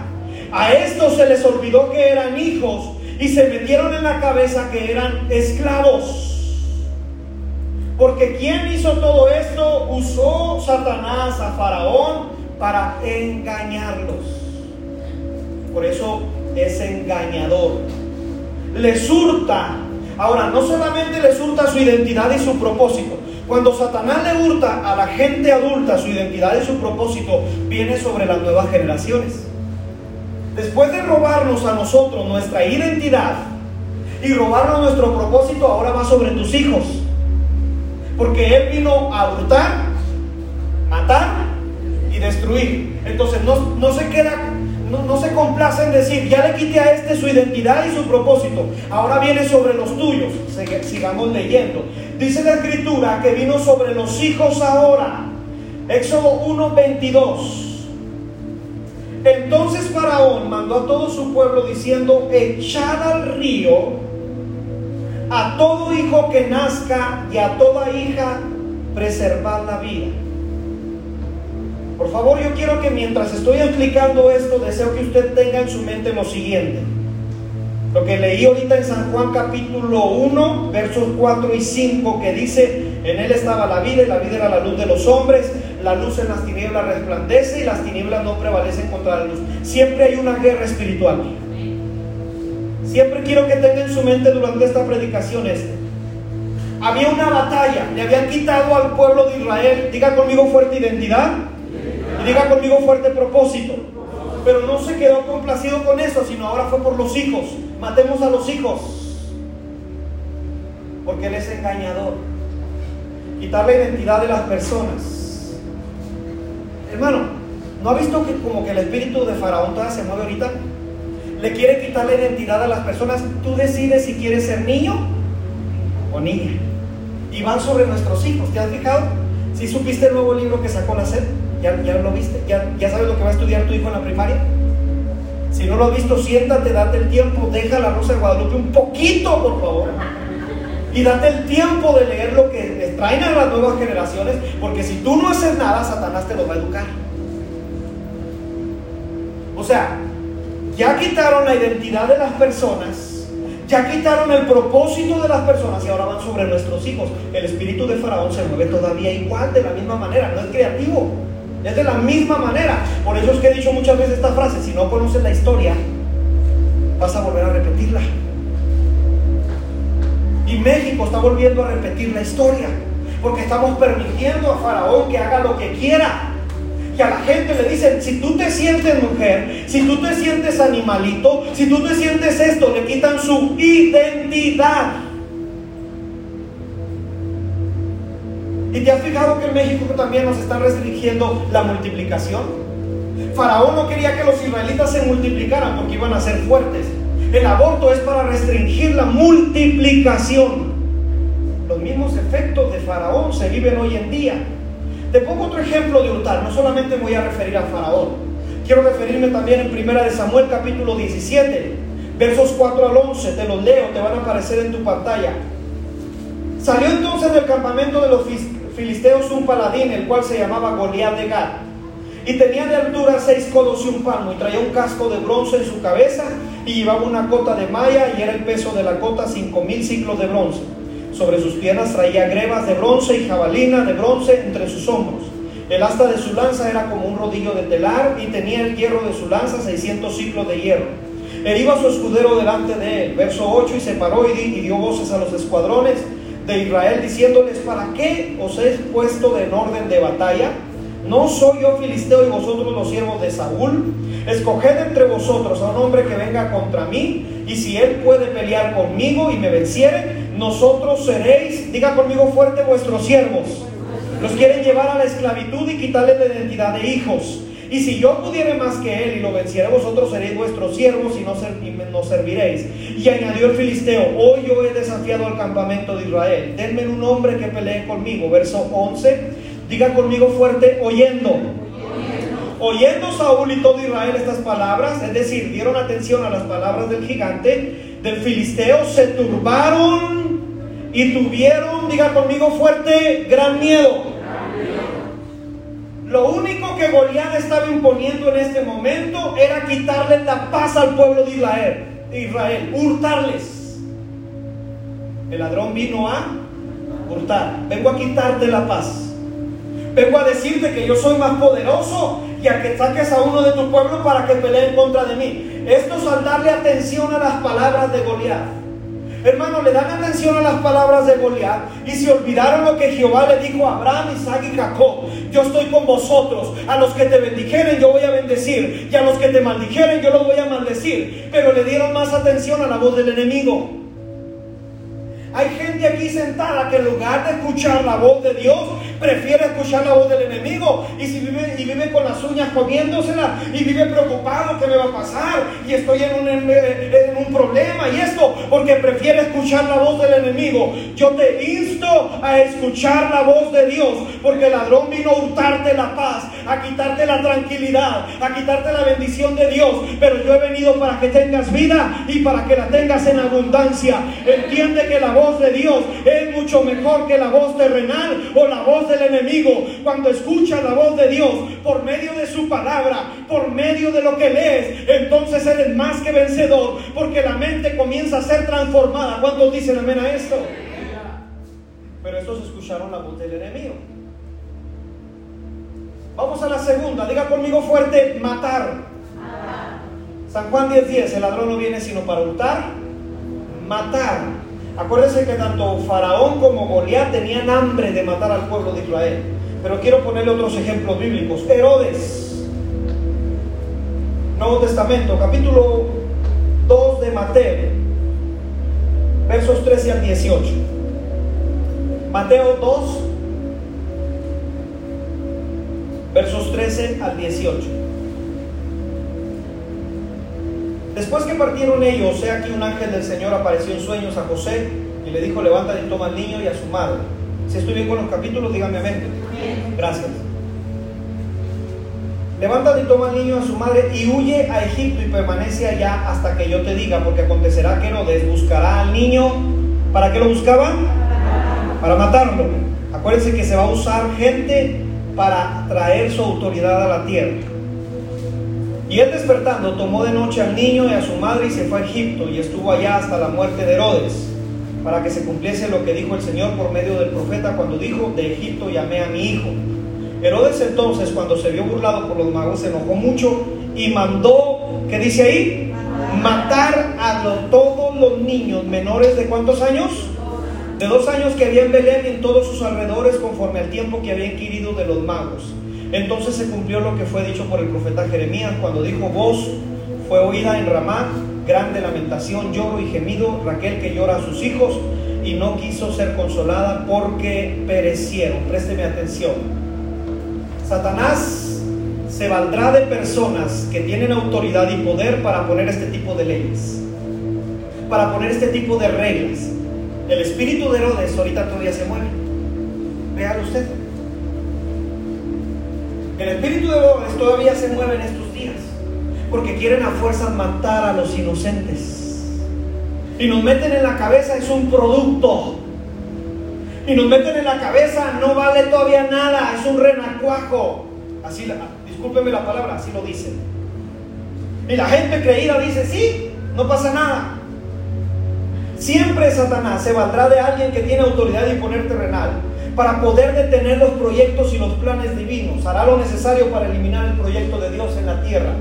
A estos se les olvidó que eran hijos y se metieron en la cabeza que eran esclavos. Porque quien hizo todo esto usó Satanás a Faraón para engañarlos. Por eso es engañador. Les hurta. Ahora, no solamente les hurta su identidad y su propósito. Cuando Satanás le hurta a la gente adulta su identidad y su propósito, viene sobre las nuevas generaciones. Después de robarnos a nosotros nuestra identidad y robarnos nuestro propósito, ahora va sobre tus hijos. Porque Él vino a hurtar, matar destruir. Entonces no, se queda, no, se complace en decir, ya le quité a este su identidad y su propósito, ahora viene sobre los tuyos. Sigamos leyendo. Dice la escritura que vino sobre los hijos ahora. Éxodo 1:22. Entonces Faraón mandó a todo su pueblo diciendo, echad al río a todo hijo que nazca y a toda hija preservad la vida. Por favor, yo quiero que mientras estoy explicando esto, deseo que usted tenga en su mente lo siguiente. Lo que leí ahorita en San Juan capítulo 1, versos 4 y 5, que dice, en él estaba la vida y la vida era la luz de los hombres, la luz en las tinieblas resplandece y las tinieblas no prevalecen contra la luz. Siempre hay una guerra espiritual. Siempre quiero que tenga en su mente durante esta predicación este. Había una batalla, le habían quitado al pueblo de Israel, diga conmigo fuerte identidad, diga conmigo fuerte propósito. Pero no se quedó complacido con eso, sino ahora fue por los hijos. Matemos a los hijos. Porque Él es engañador. Quitar la identidad de las personas. Hermano, ¿no ha visto que como que el espíritu de Faraón todavía se mueve ahorita? Le quiere quitar la identidad a las personas. Tú decides si quieres ser niño o niña. Y van sobre nuestros hijos. ¿Te has fijado? Si supiste el nuevo libro que sacó la SED. ¿Ya, lo viste? ¿Ya, ¿Ya sabes lo que va a estudiar tu hijo en la primaria? Si no lo has visto, siéntate, date el tiempo, deja la Rosa de Guadalupe un poquito, por favor. Y date el tiempo de leer lo que les traen a las nuevas generaciones, porque si tú no haces nada, Satanás te lo va a educar. O sea, ya quitaron la identidad de las personas, ya quitaron el propósito de las personas y ahora van sobre nuestros hijos. El espíritu de Faraón se mueve todavía igual, de la misma manera, no es creativo. Es de la misma manera. Por eso es que he dicho muchas veces esta frase, si no conoces la historia, vas a volver a repetirla. Y México está volviendo a repetir la historia, porque estamos permitiendo a Faraón que haga lo que quiera. Que a la gente le dicen, si tú te sientes mujer, si tú te sientes animalito, si tú te sientes esto, le quitan su identidad. ¿Y te has fijado que en México también nos están restringiendo la multiplicación? Faraón no quería que los israelitas se multiplicaran porque iban a ser fuertes. El aborto es para restringir la multiplicación. Los mismos efectos de Faraón se viven hoy en día. Te pongo otro ejemplo de hurtar, no solamente me voy a referir a Faraón, quiero referirme también en Primera de Samuel capítulo 17, versos 4 al 11, te los leo, te van a aparecer en tu pantalla. Salió entonces del campamento de los filisteos un paladín, el cual se llamaba Goliat de Gad, y tenía de altura seis codos y un palmo, y traía un casco de bronce en su cabeza, y llevaba una cota de malla, y era el peso de la cota cinco mil ciclos de bronce. Sobre sus piernas traía grebas de bronce y jabalina de bronce entre sus hombros. El asta de su lanza era como un rodillo de telar y tenía el hierro de su lanza 600 ciclos de hierro. Él iba su escudero delante de él. Verso 8 y se paró y dio voces a los escuadrones de Israel diciéndoles, ¿para qué os he puesto en orden de batalla? ¿No soy yo filisteo y vosotros los siervos de Saúl? Escoged entre vosotros a un hombre que venga contra mí, y si él puede pelear conmigo y me venciere, nosotros seréis, diga conmigo fuerte, vuestros siervos. Los quieren llevar a la esclavitud y quitarles la identidad de hijos. Y si yo pudiere más que él y lo venciere, vosotros seréis vuestros siervos y no, nos serviréis. Y añadió el filisteo, hoy yo he desafiado al campamento de Israel. Denme un hombre que pelee conmigo. Verso 11. Diga conmigo fuerte, oyendo. Oyendo Saúl y todo Israel estas palabras, es decir, dieron atención a las palabras del gigante, del filisteo, se turbaron y tuvieron, diga conmigo fuerte, gran miedo. Lo único que Goliat estaba imponiendo en este momento era quitarle la paz al pueblo de Israel, Israel, hurtarles. El ladrón vino a hurtar. Vengo a quitarte la paz. Vengo a decirte que yo soy más poderoso y a que saques a uno de tu pueblo para que pelee en contra de mí. Esto es al darle atención a las palabras de Goliat. Hermano, le dan atención a las palabras de Goliat y se olvidaron lo que Jehová le dijo a Abraham, Isaac y Jacob. Yo estoy con vosotros. A los que te bendijeren yo voy a bendecir y a los que te maldijeren yo los voy a maldecir. Pero le dieron más atención a la voz del enemigo. Hay gente aquí sentada que en lugar de escuchar la voz de Dios, prefiere escuchar la voz del enemigo. Y si vive, y vive con las uñas comiéndosela y vive preocupado, ¿qué me va a pasar? Y estoy en un, en un problema y esto, porque prefiere escuchar la voz del enemigo. Yo te insto a escuchar la voz de Dios, porque el ladrón vino a hurtarte la paz, a quitarte la tranquilidad, a quitarte la bendición de Dios. Pero yo he venido para que tengas vida y para que la tengas en abundancia. Entiende que la voz de Dios es mucho mejor que la voz terrenal o la voz del enemigo. Cuando escucha la voz de Dios por medio de su palabra, por medio de lo que lees, entonces eres más que vencedor porque la mente comienza a ser transformada. ¿Cuántos dicen amén a esto? Pero estos escucharon la voz del enemigo. Vamos a la segunda. Diga conmigo fuerte, matar. San Juan 10:10, 10, el ladrón no viene sino para hurtar, matar. Acuérdense que tanto Faraón como Goliat tenían hambre de matar al pueblo de Israel. Pero quiero ponerle otros ejemplos bíblicos. Herodes, Nuevo Testamento, capítulo 2 de Mateo, versos 13 al 18. Mateo 2, versos 13 al 18. Después que partieron ellos, sea aquí un ángel del Señor apareció en sueños a José y le dijo, levántate y toma al niño y a su madre. Si estoy bien con los capítulos, dígame amén. Gracias. Levántate y toma al niño y a su madre y huye a Egipto y permanece allá hasta que yo te diga, porque acontecerá que Herodes buscará al niño. ¿Para qué lo buscaban? Para matarlo. Acuérdense que se va a usar gente para traer su autoridad a la tierra. Y él despertando tomó de noche al niño y a su madre y se fue a Egipto y estuvo allá hasta la muerte de Herodes, para que se cumpliese lo que dijo el Señor por medio del profeta cuando dijo, de Egipto llamé a mi hijo. Herodes entonces, cuando se vio burlado por los magos, se enojó mucho y mandó, ¿qué dice ahí? Matar a todos los niños menores de cuántos años? De dos años que había en Belén y en todos sus alrededores conforme al tiempo que había inquirido de los magos. Entonces se cumplió lo que fue dicho por el profeta Jeremías cuando dijo, voz fue oída en Ramá, grande lamentación, lloro y gemido, Raquel que llora a sus hijos y no quiso ser consolada porque perecieron. Présteme atención. Satanás se valdrá de personas que tienen autoridad y poder para poner este tipo de leyes, para poner este tipo de reglas. El espíritu de Herodes ahorita todavía se mueve. Véalo usted. El espíritu de Herodes todavía se mueve en estos días. Porque quieren a fuerzas matar a los inocentes. Y nos meten en la cabeza, es un producto. Y nos meten en la cabeza, no vale todavía nada, es un renacuajo. Así, discúlpeme la palabra, así lo dicen. Y la gente creída dice, sí, no pasa nada. Siempre Satanás se valdrá de alguien que tiene autoridad y poner terrenal para poder detener los proyectos y los planes divinos. Hará lo necesario para eliminar el proyecto de Dios en la tierra.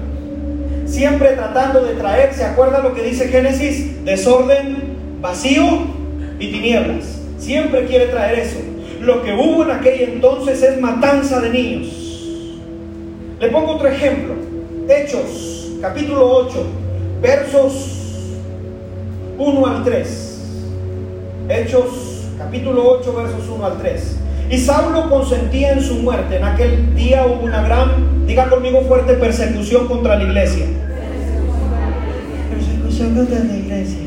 Siempre tratando de traer, ¿se acuerda lo que dice Génesis? Desorden, vacío y tinieblas. Siempre quiere traer eso. Lo que hubo en aquel entonces es matanza de niños. Le pongo otro ejemplo. Hechos, capítulo 8, versos 1 al 3. Hechos capítulo 8 versos 1 al 3. Y Saulo consentía en su muerte. En aquel día hubo una gran, diga conmigo fuerte, persecución contra la iglesia. Persecución contra la iglesia.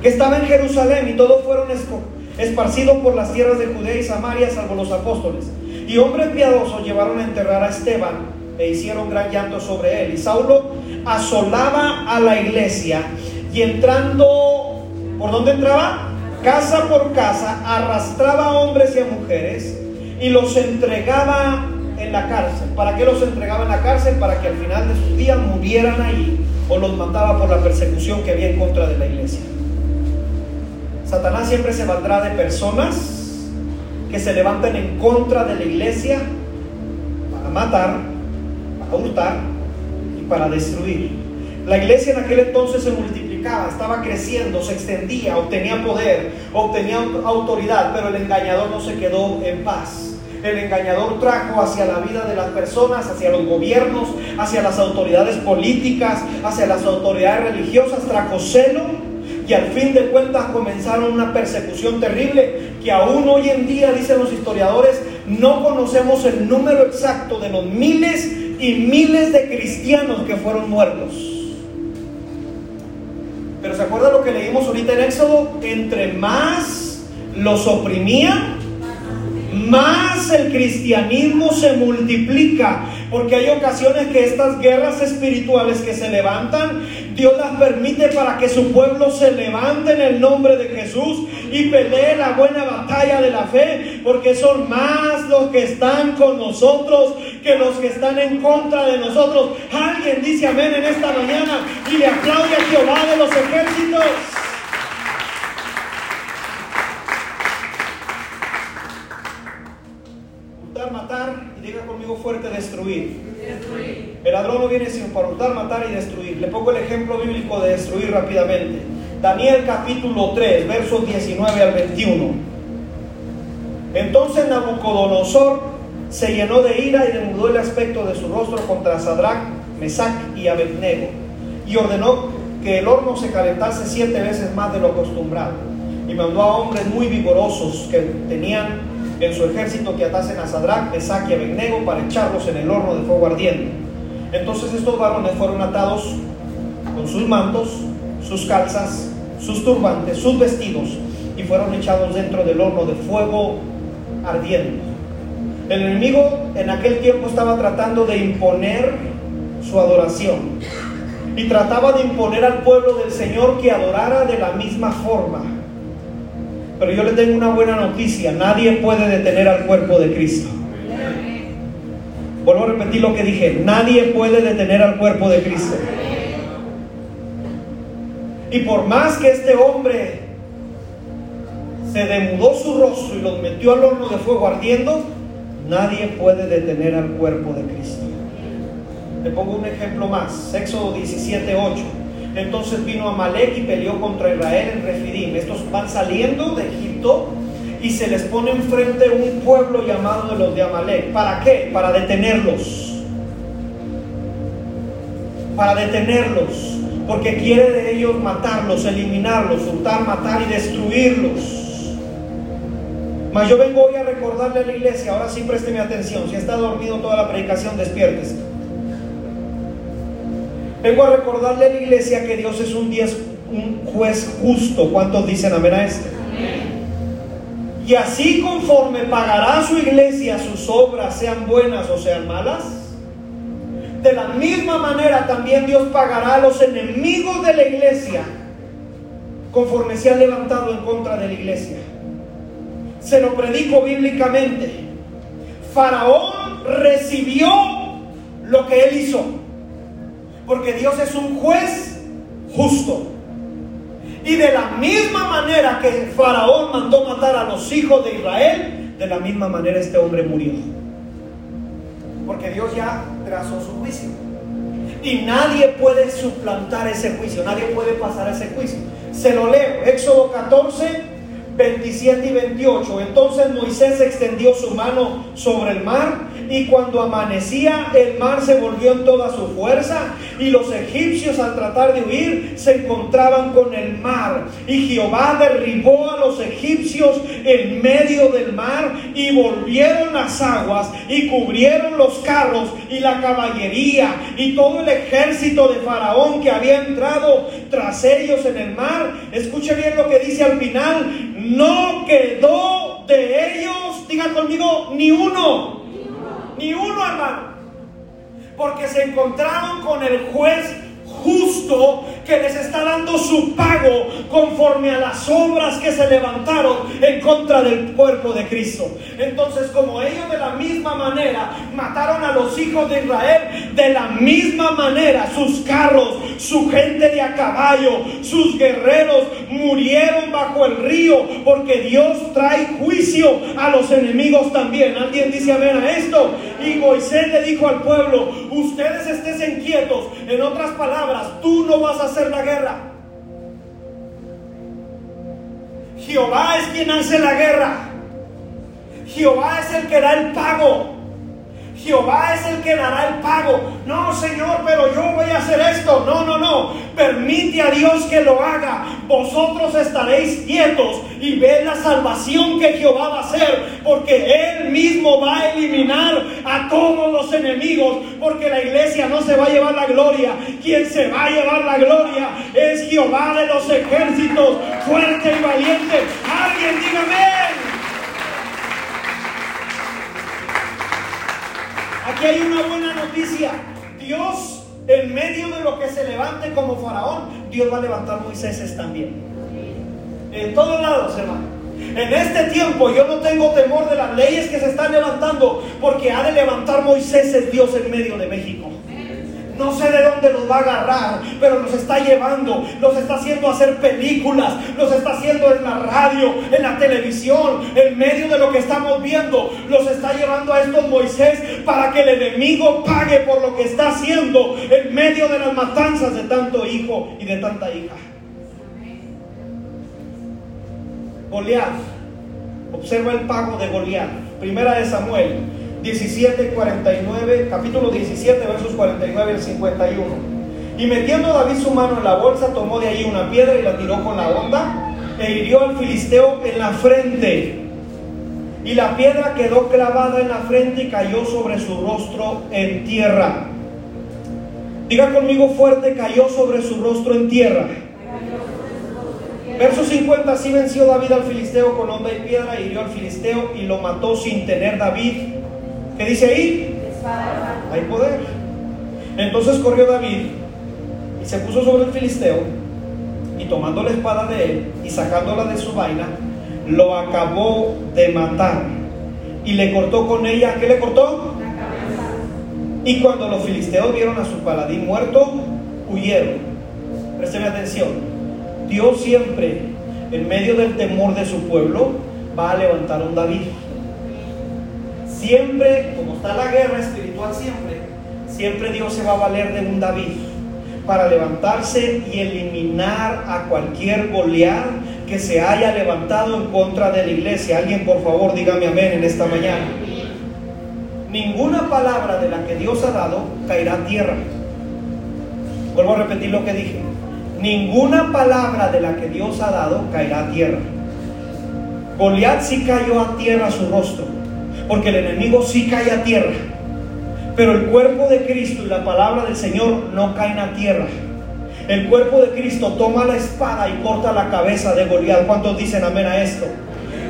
Que estaba en Jerusalén y todos fueron esparcidos por las tierras de Judea y Samaria, salvo los apóstoles. Y hombres piadosos llevaron a enterrar a Esteban e hicieron gran llanto sobre él. Y Saulo asolaba a la iglesia y entrando, ¿por dónde entraba? Casa por casa, arrastraba a hombres y a mujeres y los entregaba en la cárcel. ¿Para qué los entregaba en la cárcel? Para que al final de sus días murieran ahí o los mataba por la persecución que había en contra de la iglesia. Satanás siempre se valdrá de personas que se levanten en contra de la iglesia para matar, para hurtar y para destruir. La iglesia en aquel entonces se multiplicó estaba creciendo, se extendía, obtenía poder, obtenía autoridad, pero el engañador no se quedó en paz. El engañador trajo hacia la vida de las personas, hacia los gobiernos, hacia las autoridades políticas, hacia las autoridades religiosas, trajo celo y al fin de cuentas comenzaron una persecución terrible que aún hoy en día, dicen los historiadores, no conocemos el número exacto de los miles y miles de cristianos que fueron muertos. Pero ¿se acuerda lo que leímos ahorita en Éxodo? Entre más los oprimían, más el cristianismo se multiplica. Porque hay ocasiones que estas guerras espirituales que se levantan, Dios las permite para que su pueblo se levante en el nombre de Jesús y pelee la buena batalla de la fe. Porque son más los que están con nosotros que los que están en contra de nosotros. Alguien dice amén en esta mañana y le aplaude a Jehová de los ejércitos. Fuerte destruir. El ladrón no viene sin para hurtar, matar y destruir. Le pongo el ejemplo bíblico de destruir rápidamente. Daniel capítulo 3, versos 19 al 21. Entonces Nabucodonosor se llenó de ira y demudó el aspecto de su rostro contra Sadrach, Mesach y Abednego y ordenó que el horno se calentase siete veces más de lo acostumbrado y mandó a hombres muy vigorosos que tenían en su ejército que atasen a Sadrach, Mesach y Abednego para echarlos en el horno de fuego ardiente. Entonces estos varones fueron atados con sus mantos, sus calzas, sus turbantes, sus vestidos y fueron echados dentro del horno de fuego ardiente. El enemigo en aquel tiempo estaba tratando de imponer su adoración y trataba de imponer al pueblo del Señor que adorara de la misma forma. Pero yo le tengo una buena noticia, nadie puede detener al cuerpo de Cristo. Vuelvo a repetir lo que dije, nadie puede detener al cuerpo de Cristo. Y por más que este hombre se demudó su rostro y los metió al horno de fuego ardiendo, nadie puede detener al cuerpo de Cristo. Le pongo un ejemplo más, Éxodo 17, 8. Entonces vino Amalek y peleó contra Israel en Refidim. Estos van saliendo de Egipto y se les pone enfrente un pueblo llamado de los de Amalek. ¿Para qué? Para detenerlos. Para detenerlos. Porque quiere de ellos matarlos, eliminarlos, hurtar, matar y destruirlos. Mas yo vengo hoy a recordarle a la iglesia, ahora sí présteme atención, si está dormido toda la predicación, despiértese. Vengo a recordarle a la iglesia que Dios es un, un juez justo. ¿Cuántos dicen amén a esto? Y así conforme pagará su iglesia sus obras, sean buenas o sean malas, de la misma manera también Dios pagará a los enemigos de la iglesia conforme se ha levantado en contra de la iglesia. Se lo predico bíblicamente. Faraón recibió lo que él hizo, porque Dios es un juez justo. Y de la misma manera que Faraón mandó matar a los hijos de Israel, de la misma manera este hombre murió. Porque Dios ya trazó su juicio. Y nadie puede suplantar ese juicio, nadie puede pasar ese juicio. Se lo leo, Éxodo 14, 27 y 28. Entonces Moisés extendió su mano sobre el mar y cuando amanecía el mar se volvió en toda su fuerza y los egipcios al tratar de huir se encontraban con el mar. Y Jehová derribó a los egipcios en medio del mar y volvieron las aguas y cubrieron los carros y la caballería y todo el ejército de Faraón que había entrado tras ellos en el mar. Escuche bien lo que dice al final, no quedó de ellos, digan conmigo, ni uno ni uno, hermano. Porque se encontraron con el juez justo que les está dando su pago conforme a las obras que se levantaron en contra del cuerpo de Cristo. Entonces, como ellos de la misma manera mataron a los hijos de Israel, de la misma manera sus carros, su gente de a caballo, sus guerreros murieron bajo el río, porque Dios trae juicio a los enemigos también. ¿Alguien dice amén a esto? Y Moisés le dijo al pueblo, ustedes estén quietos. En otras palabras, tú no vas a hacer la guerra. Jehová es quien hace la guerra. Jehová es el que da el pago. Jehová es el que dará el pago. No, Señor, pero yo voy a hacer esto. No, no, no. Permite a Dios que lo haga. Vosotros estaréis quietos y ved la salvación que Jehová va a hacer. Porque Él mismo va a eliminar a todos los enemigos. Porque la iglesia no se va a llevar la gloria. Quien se va a llevar la gloria es Jehová de los ejércitos. Fuerte y valiente. Alguien dígame. Aquí hay una buena noticia. Dios, en medio de lo que se levante como faraón, Dios va a levantar Moisés también. En todos lados, hermano. En este tiempo yo no tengo temor de las leyes que se están levantando, porque ha de levantar Moisés Dios en medio de México. No sé de dónde los va a agarrar, pero los está llevando, los está haciendo hacer películas, los está haciendo en la radio, en la televisión, en medio de lo que estamos viendo. Los está llevando a estos Moisés para que el enemigo pague por lo que está haciendo en medio de las matanzas de tanto hijo y de tanta hija. Goliat, observa el pago de Goliat. Primera de Samuel 17, 49, capítulo 17, versos 49 al 51. Y metiendo David su mano en la bolsa, tomó de ahí una piedra y la tiró con la onda e hirió al filisteo en la frente. Y la piedra quedó clavada en la frente y cayó sobre su rostro en tierra. Diga conmigo fuerte, cayó sobre su rostro en tierra. Verso 50, así venció David al filisteo con onda y piedra, hirió al filisteo y lo mató sin tener David ¿Qué dice ahí? Hay poder. Entonces corrió David y se puso sobre el filisteo y tomando la espada de él y sacándola de su vaina, lo acabó de matar y le cortó con ella, ¿qué le cortó? La cabeza. Y cuando los filisteos vieron a su paladín muerto, huyeron. Presten atención, Dios siempre, en medio del temor de su pueblo, va a levantar un David. Siempre, como está la guerra espiritual siempre, siempre Dios se va a valer de un David para levantarse y eliminar a cualquier Goliat que se haya levantado en contra de la iglesia. Alguien por favor dígame amén en esta mañana. Ninguna palabra de la que Dios ha dado caerá a tierra. Vuelvo a repetir lo que dije. Ninguna palabra de la que Dios ha dado caerá a tierra. Goliat sí cayó a tierra su rostro porque el enemigo sí cae a tierra. Pero el cuerpo de Cristo y la palabra del Señor no caen a tierra. el cuerpo de Cristo toma la espada y corta la cabeza de Goliat. ¿Cuántos dicen amén a esto?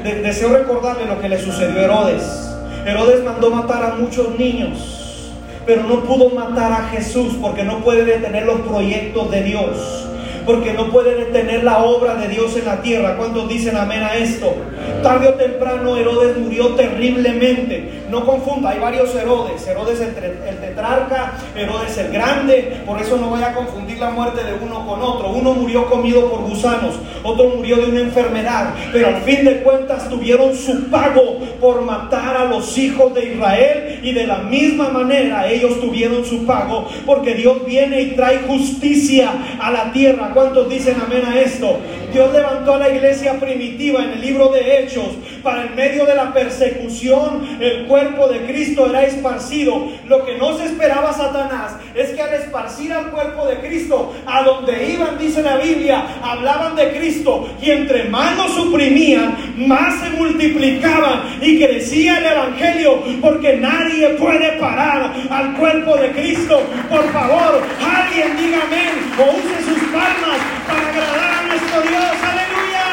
deseo recordarle lo que le sucedió a Herodes. Herodes mandó matar a muchos niños, pero no pudo matar a Jesús porque no puede detener los proyectos de Dios porque no puede detener la obra de Dios en la tierra. ¿Cuántos dicen amén a esto? Tarde o temprano Herodes murió terriblemente. No confunda, hay varios Herodes. Herodes el, el tetrarca, Herodes el grande. Por eso no vaya a confundir la muerte de uno con otro. Uno murió comido por gusanos, otro murió de una enfermedad. Pero al fin de cuentas tuvieron su pago por matar a los hijos de Israel. Y de la misma manera ellos tuvieron su pago porque Dios viene y trae justicia a la tierra ¿Cuántos dicen amén a esto? Dios levantó a la iglesia primitiva en el libro de Hechos para en medio de la persecución el cuerpo de Cristo era esparcido. Lo que no se esperaba Satanás es que al esparcir al cuerpo de Cristo, a donde iban, dice la Biblia, hablaban de Cristo y entre más lo suprimían, más se multiplicaban y crecía el Evangelio porque nadie puede parar al cuerpo de Cristo. Por favor, alguien diga amén o use sus palmas para agradar a nuestro Dios aleluya.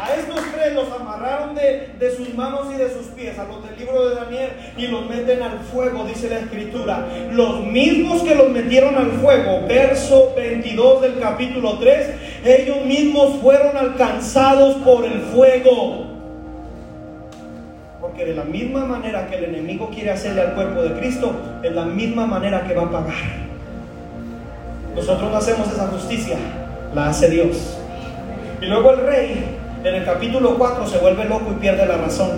A estos tres los amarraron de, de, sus manos y de sus pies, a los del libro de Daniel, y los meten al fuego, dice la escritura. Los mismos que los metieron al fuego, verso 22 del capítulo 3, ellos mismos fueron alcanzados por el fuego. Porque de la misma manera que el enemigo quiere hacerle al cuerpo de Cristo, es la misma manera que va a pagar. Nosotros no hacemos esa justicia, la hace Dios. Y luego el rey, en el capítulo 4, se vuelve loco y pierde la razón.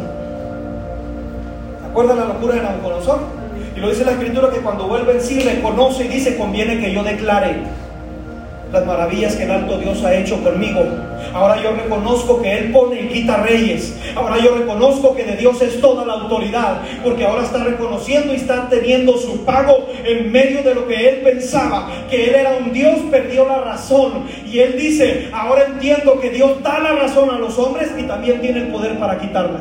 ¿Se acuerdan la locura de Nabucodonosor? Y lo dice la escritura que cuando vuelve en sí reconoce y dice, conviene que yo declare las maravillas que el alto Dios ha hecho conmigo. Ahora yo reconozco que Él pone y quita reyes. Ahora yo reconozco que de Dios es toda la autoridad. Porque ahora está reconociendo y está teniendo su pago en medio de lo que Él pensaba. Que Él era un Dios, perdió la razón. Y Él dice, ahora entiendo que Dios da la razón a los hombres y también tiene el poder para quitarla.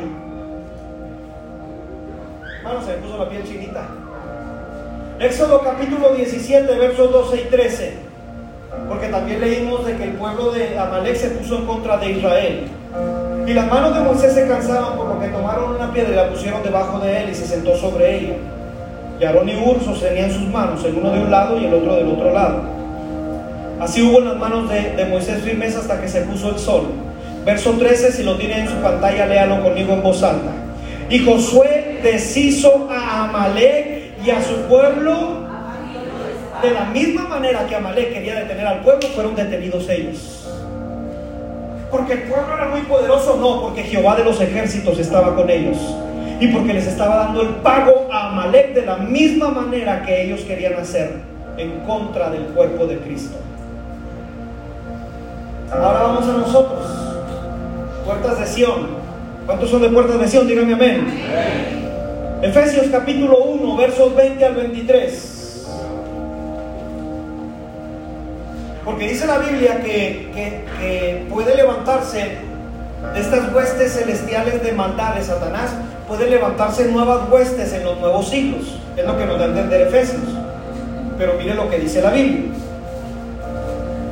Hermano, se me puso la piel chinita. Éxodo capítulo 17, versos 12 y 13 porque también leímos de que el pueblo de Amalek se puso en contra de Israel. Y las manos de Moisés se cansaban por lo que tomaron una piedra y la pusieron debajo de él y se sentó sobre ella. Y Aarón y Ur sostenían sus manos, el uno de un lado y el otro del otro lado. Así hubo en las manos de, de Moisés firmes hasta que se puso el sol. Verso 13, si lo tienen en su pantalla, léalo conmigo en voz alta. Y Josué deshizo a Amalek y a su pueblo de la misma manera que Amalek quería detener al pueblo, fueron detenidos ellos. Porque el pueblo era muy poderoso, no, porque Jehová de los ejércitos estaba con ellos. Y porque les estaba dando el pago a Amalek de la misma manera que ellos querían hacer en contra del cuerpo de Cristo. Ahora vamos a nosotros. Puertas de Sión. ¿Cuántos son de puertas de Sión? Díganme amén. Efesios capítulo 1, versos 20 al 23. Porque dice la Biblia que, puede levantarse de estas huestes celestiales de maldad de Satanás, puede levantarse nuevas huestes en los nuevos siglos. Es lo que nos da a entender Efesios. Pero mire lo que dice la Biblia.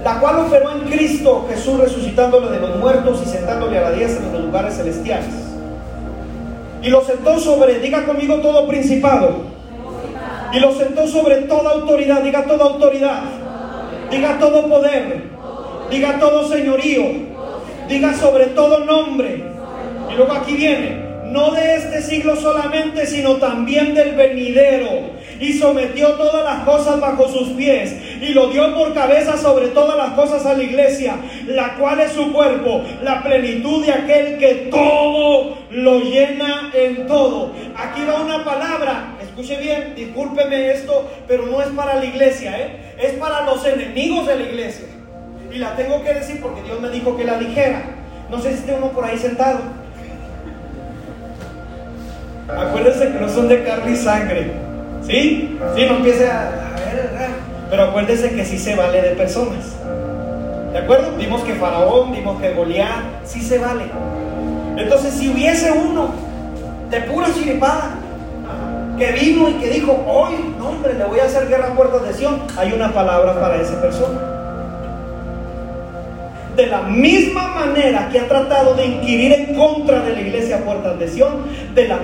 La cual operó en Cristo Jesús resucitándole de los muertos y sentándole a la diestra en los lugares celestiales. Y lo sentó sobre, diga conmigo todo principado. Y lo sentó sobre toda autoridad, diga toda autoridad diga todo poder, diga todo señorío, diga sobre todo nombre. Y luego aquí viene, no de este siglo solamente, sino también del venidero. Y sometió todas las cosas bajo sus pies y lo dio por cabeza sobre todas las cosas a la iglesia, la cual es su cuerpo, la plenitud de aquel que todo lo llena en todo. Aquí va una palabra, escuche bien, discúlpeme esto, pero no es para la iglesia, ¿eh? Es para los enemigos de la iglesia. Y la tengo que decir porque Dios me dijo que la dijera. No sé si esté uno por ahí sentado. Acuérdense que no son de carne y sangre. ¿Sí? Sí, no empiece a, ver, Pero acuérdense que sí se vale de personas. ¿De acuerdo? Vimos que Faraón, vimos que Goliat, sí se vale. Entonces, si hubiese uno de pura chiripada, que vino y que dijo, hoy, hombre, le voy a hacer guerra a puertas de Sion, hay una palabra para esa persona. De la misma manera que ha tratado de inquirir en contra de la iglesia Puertas de Sion, de la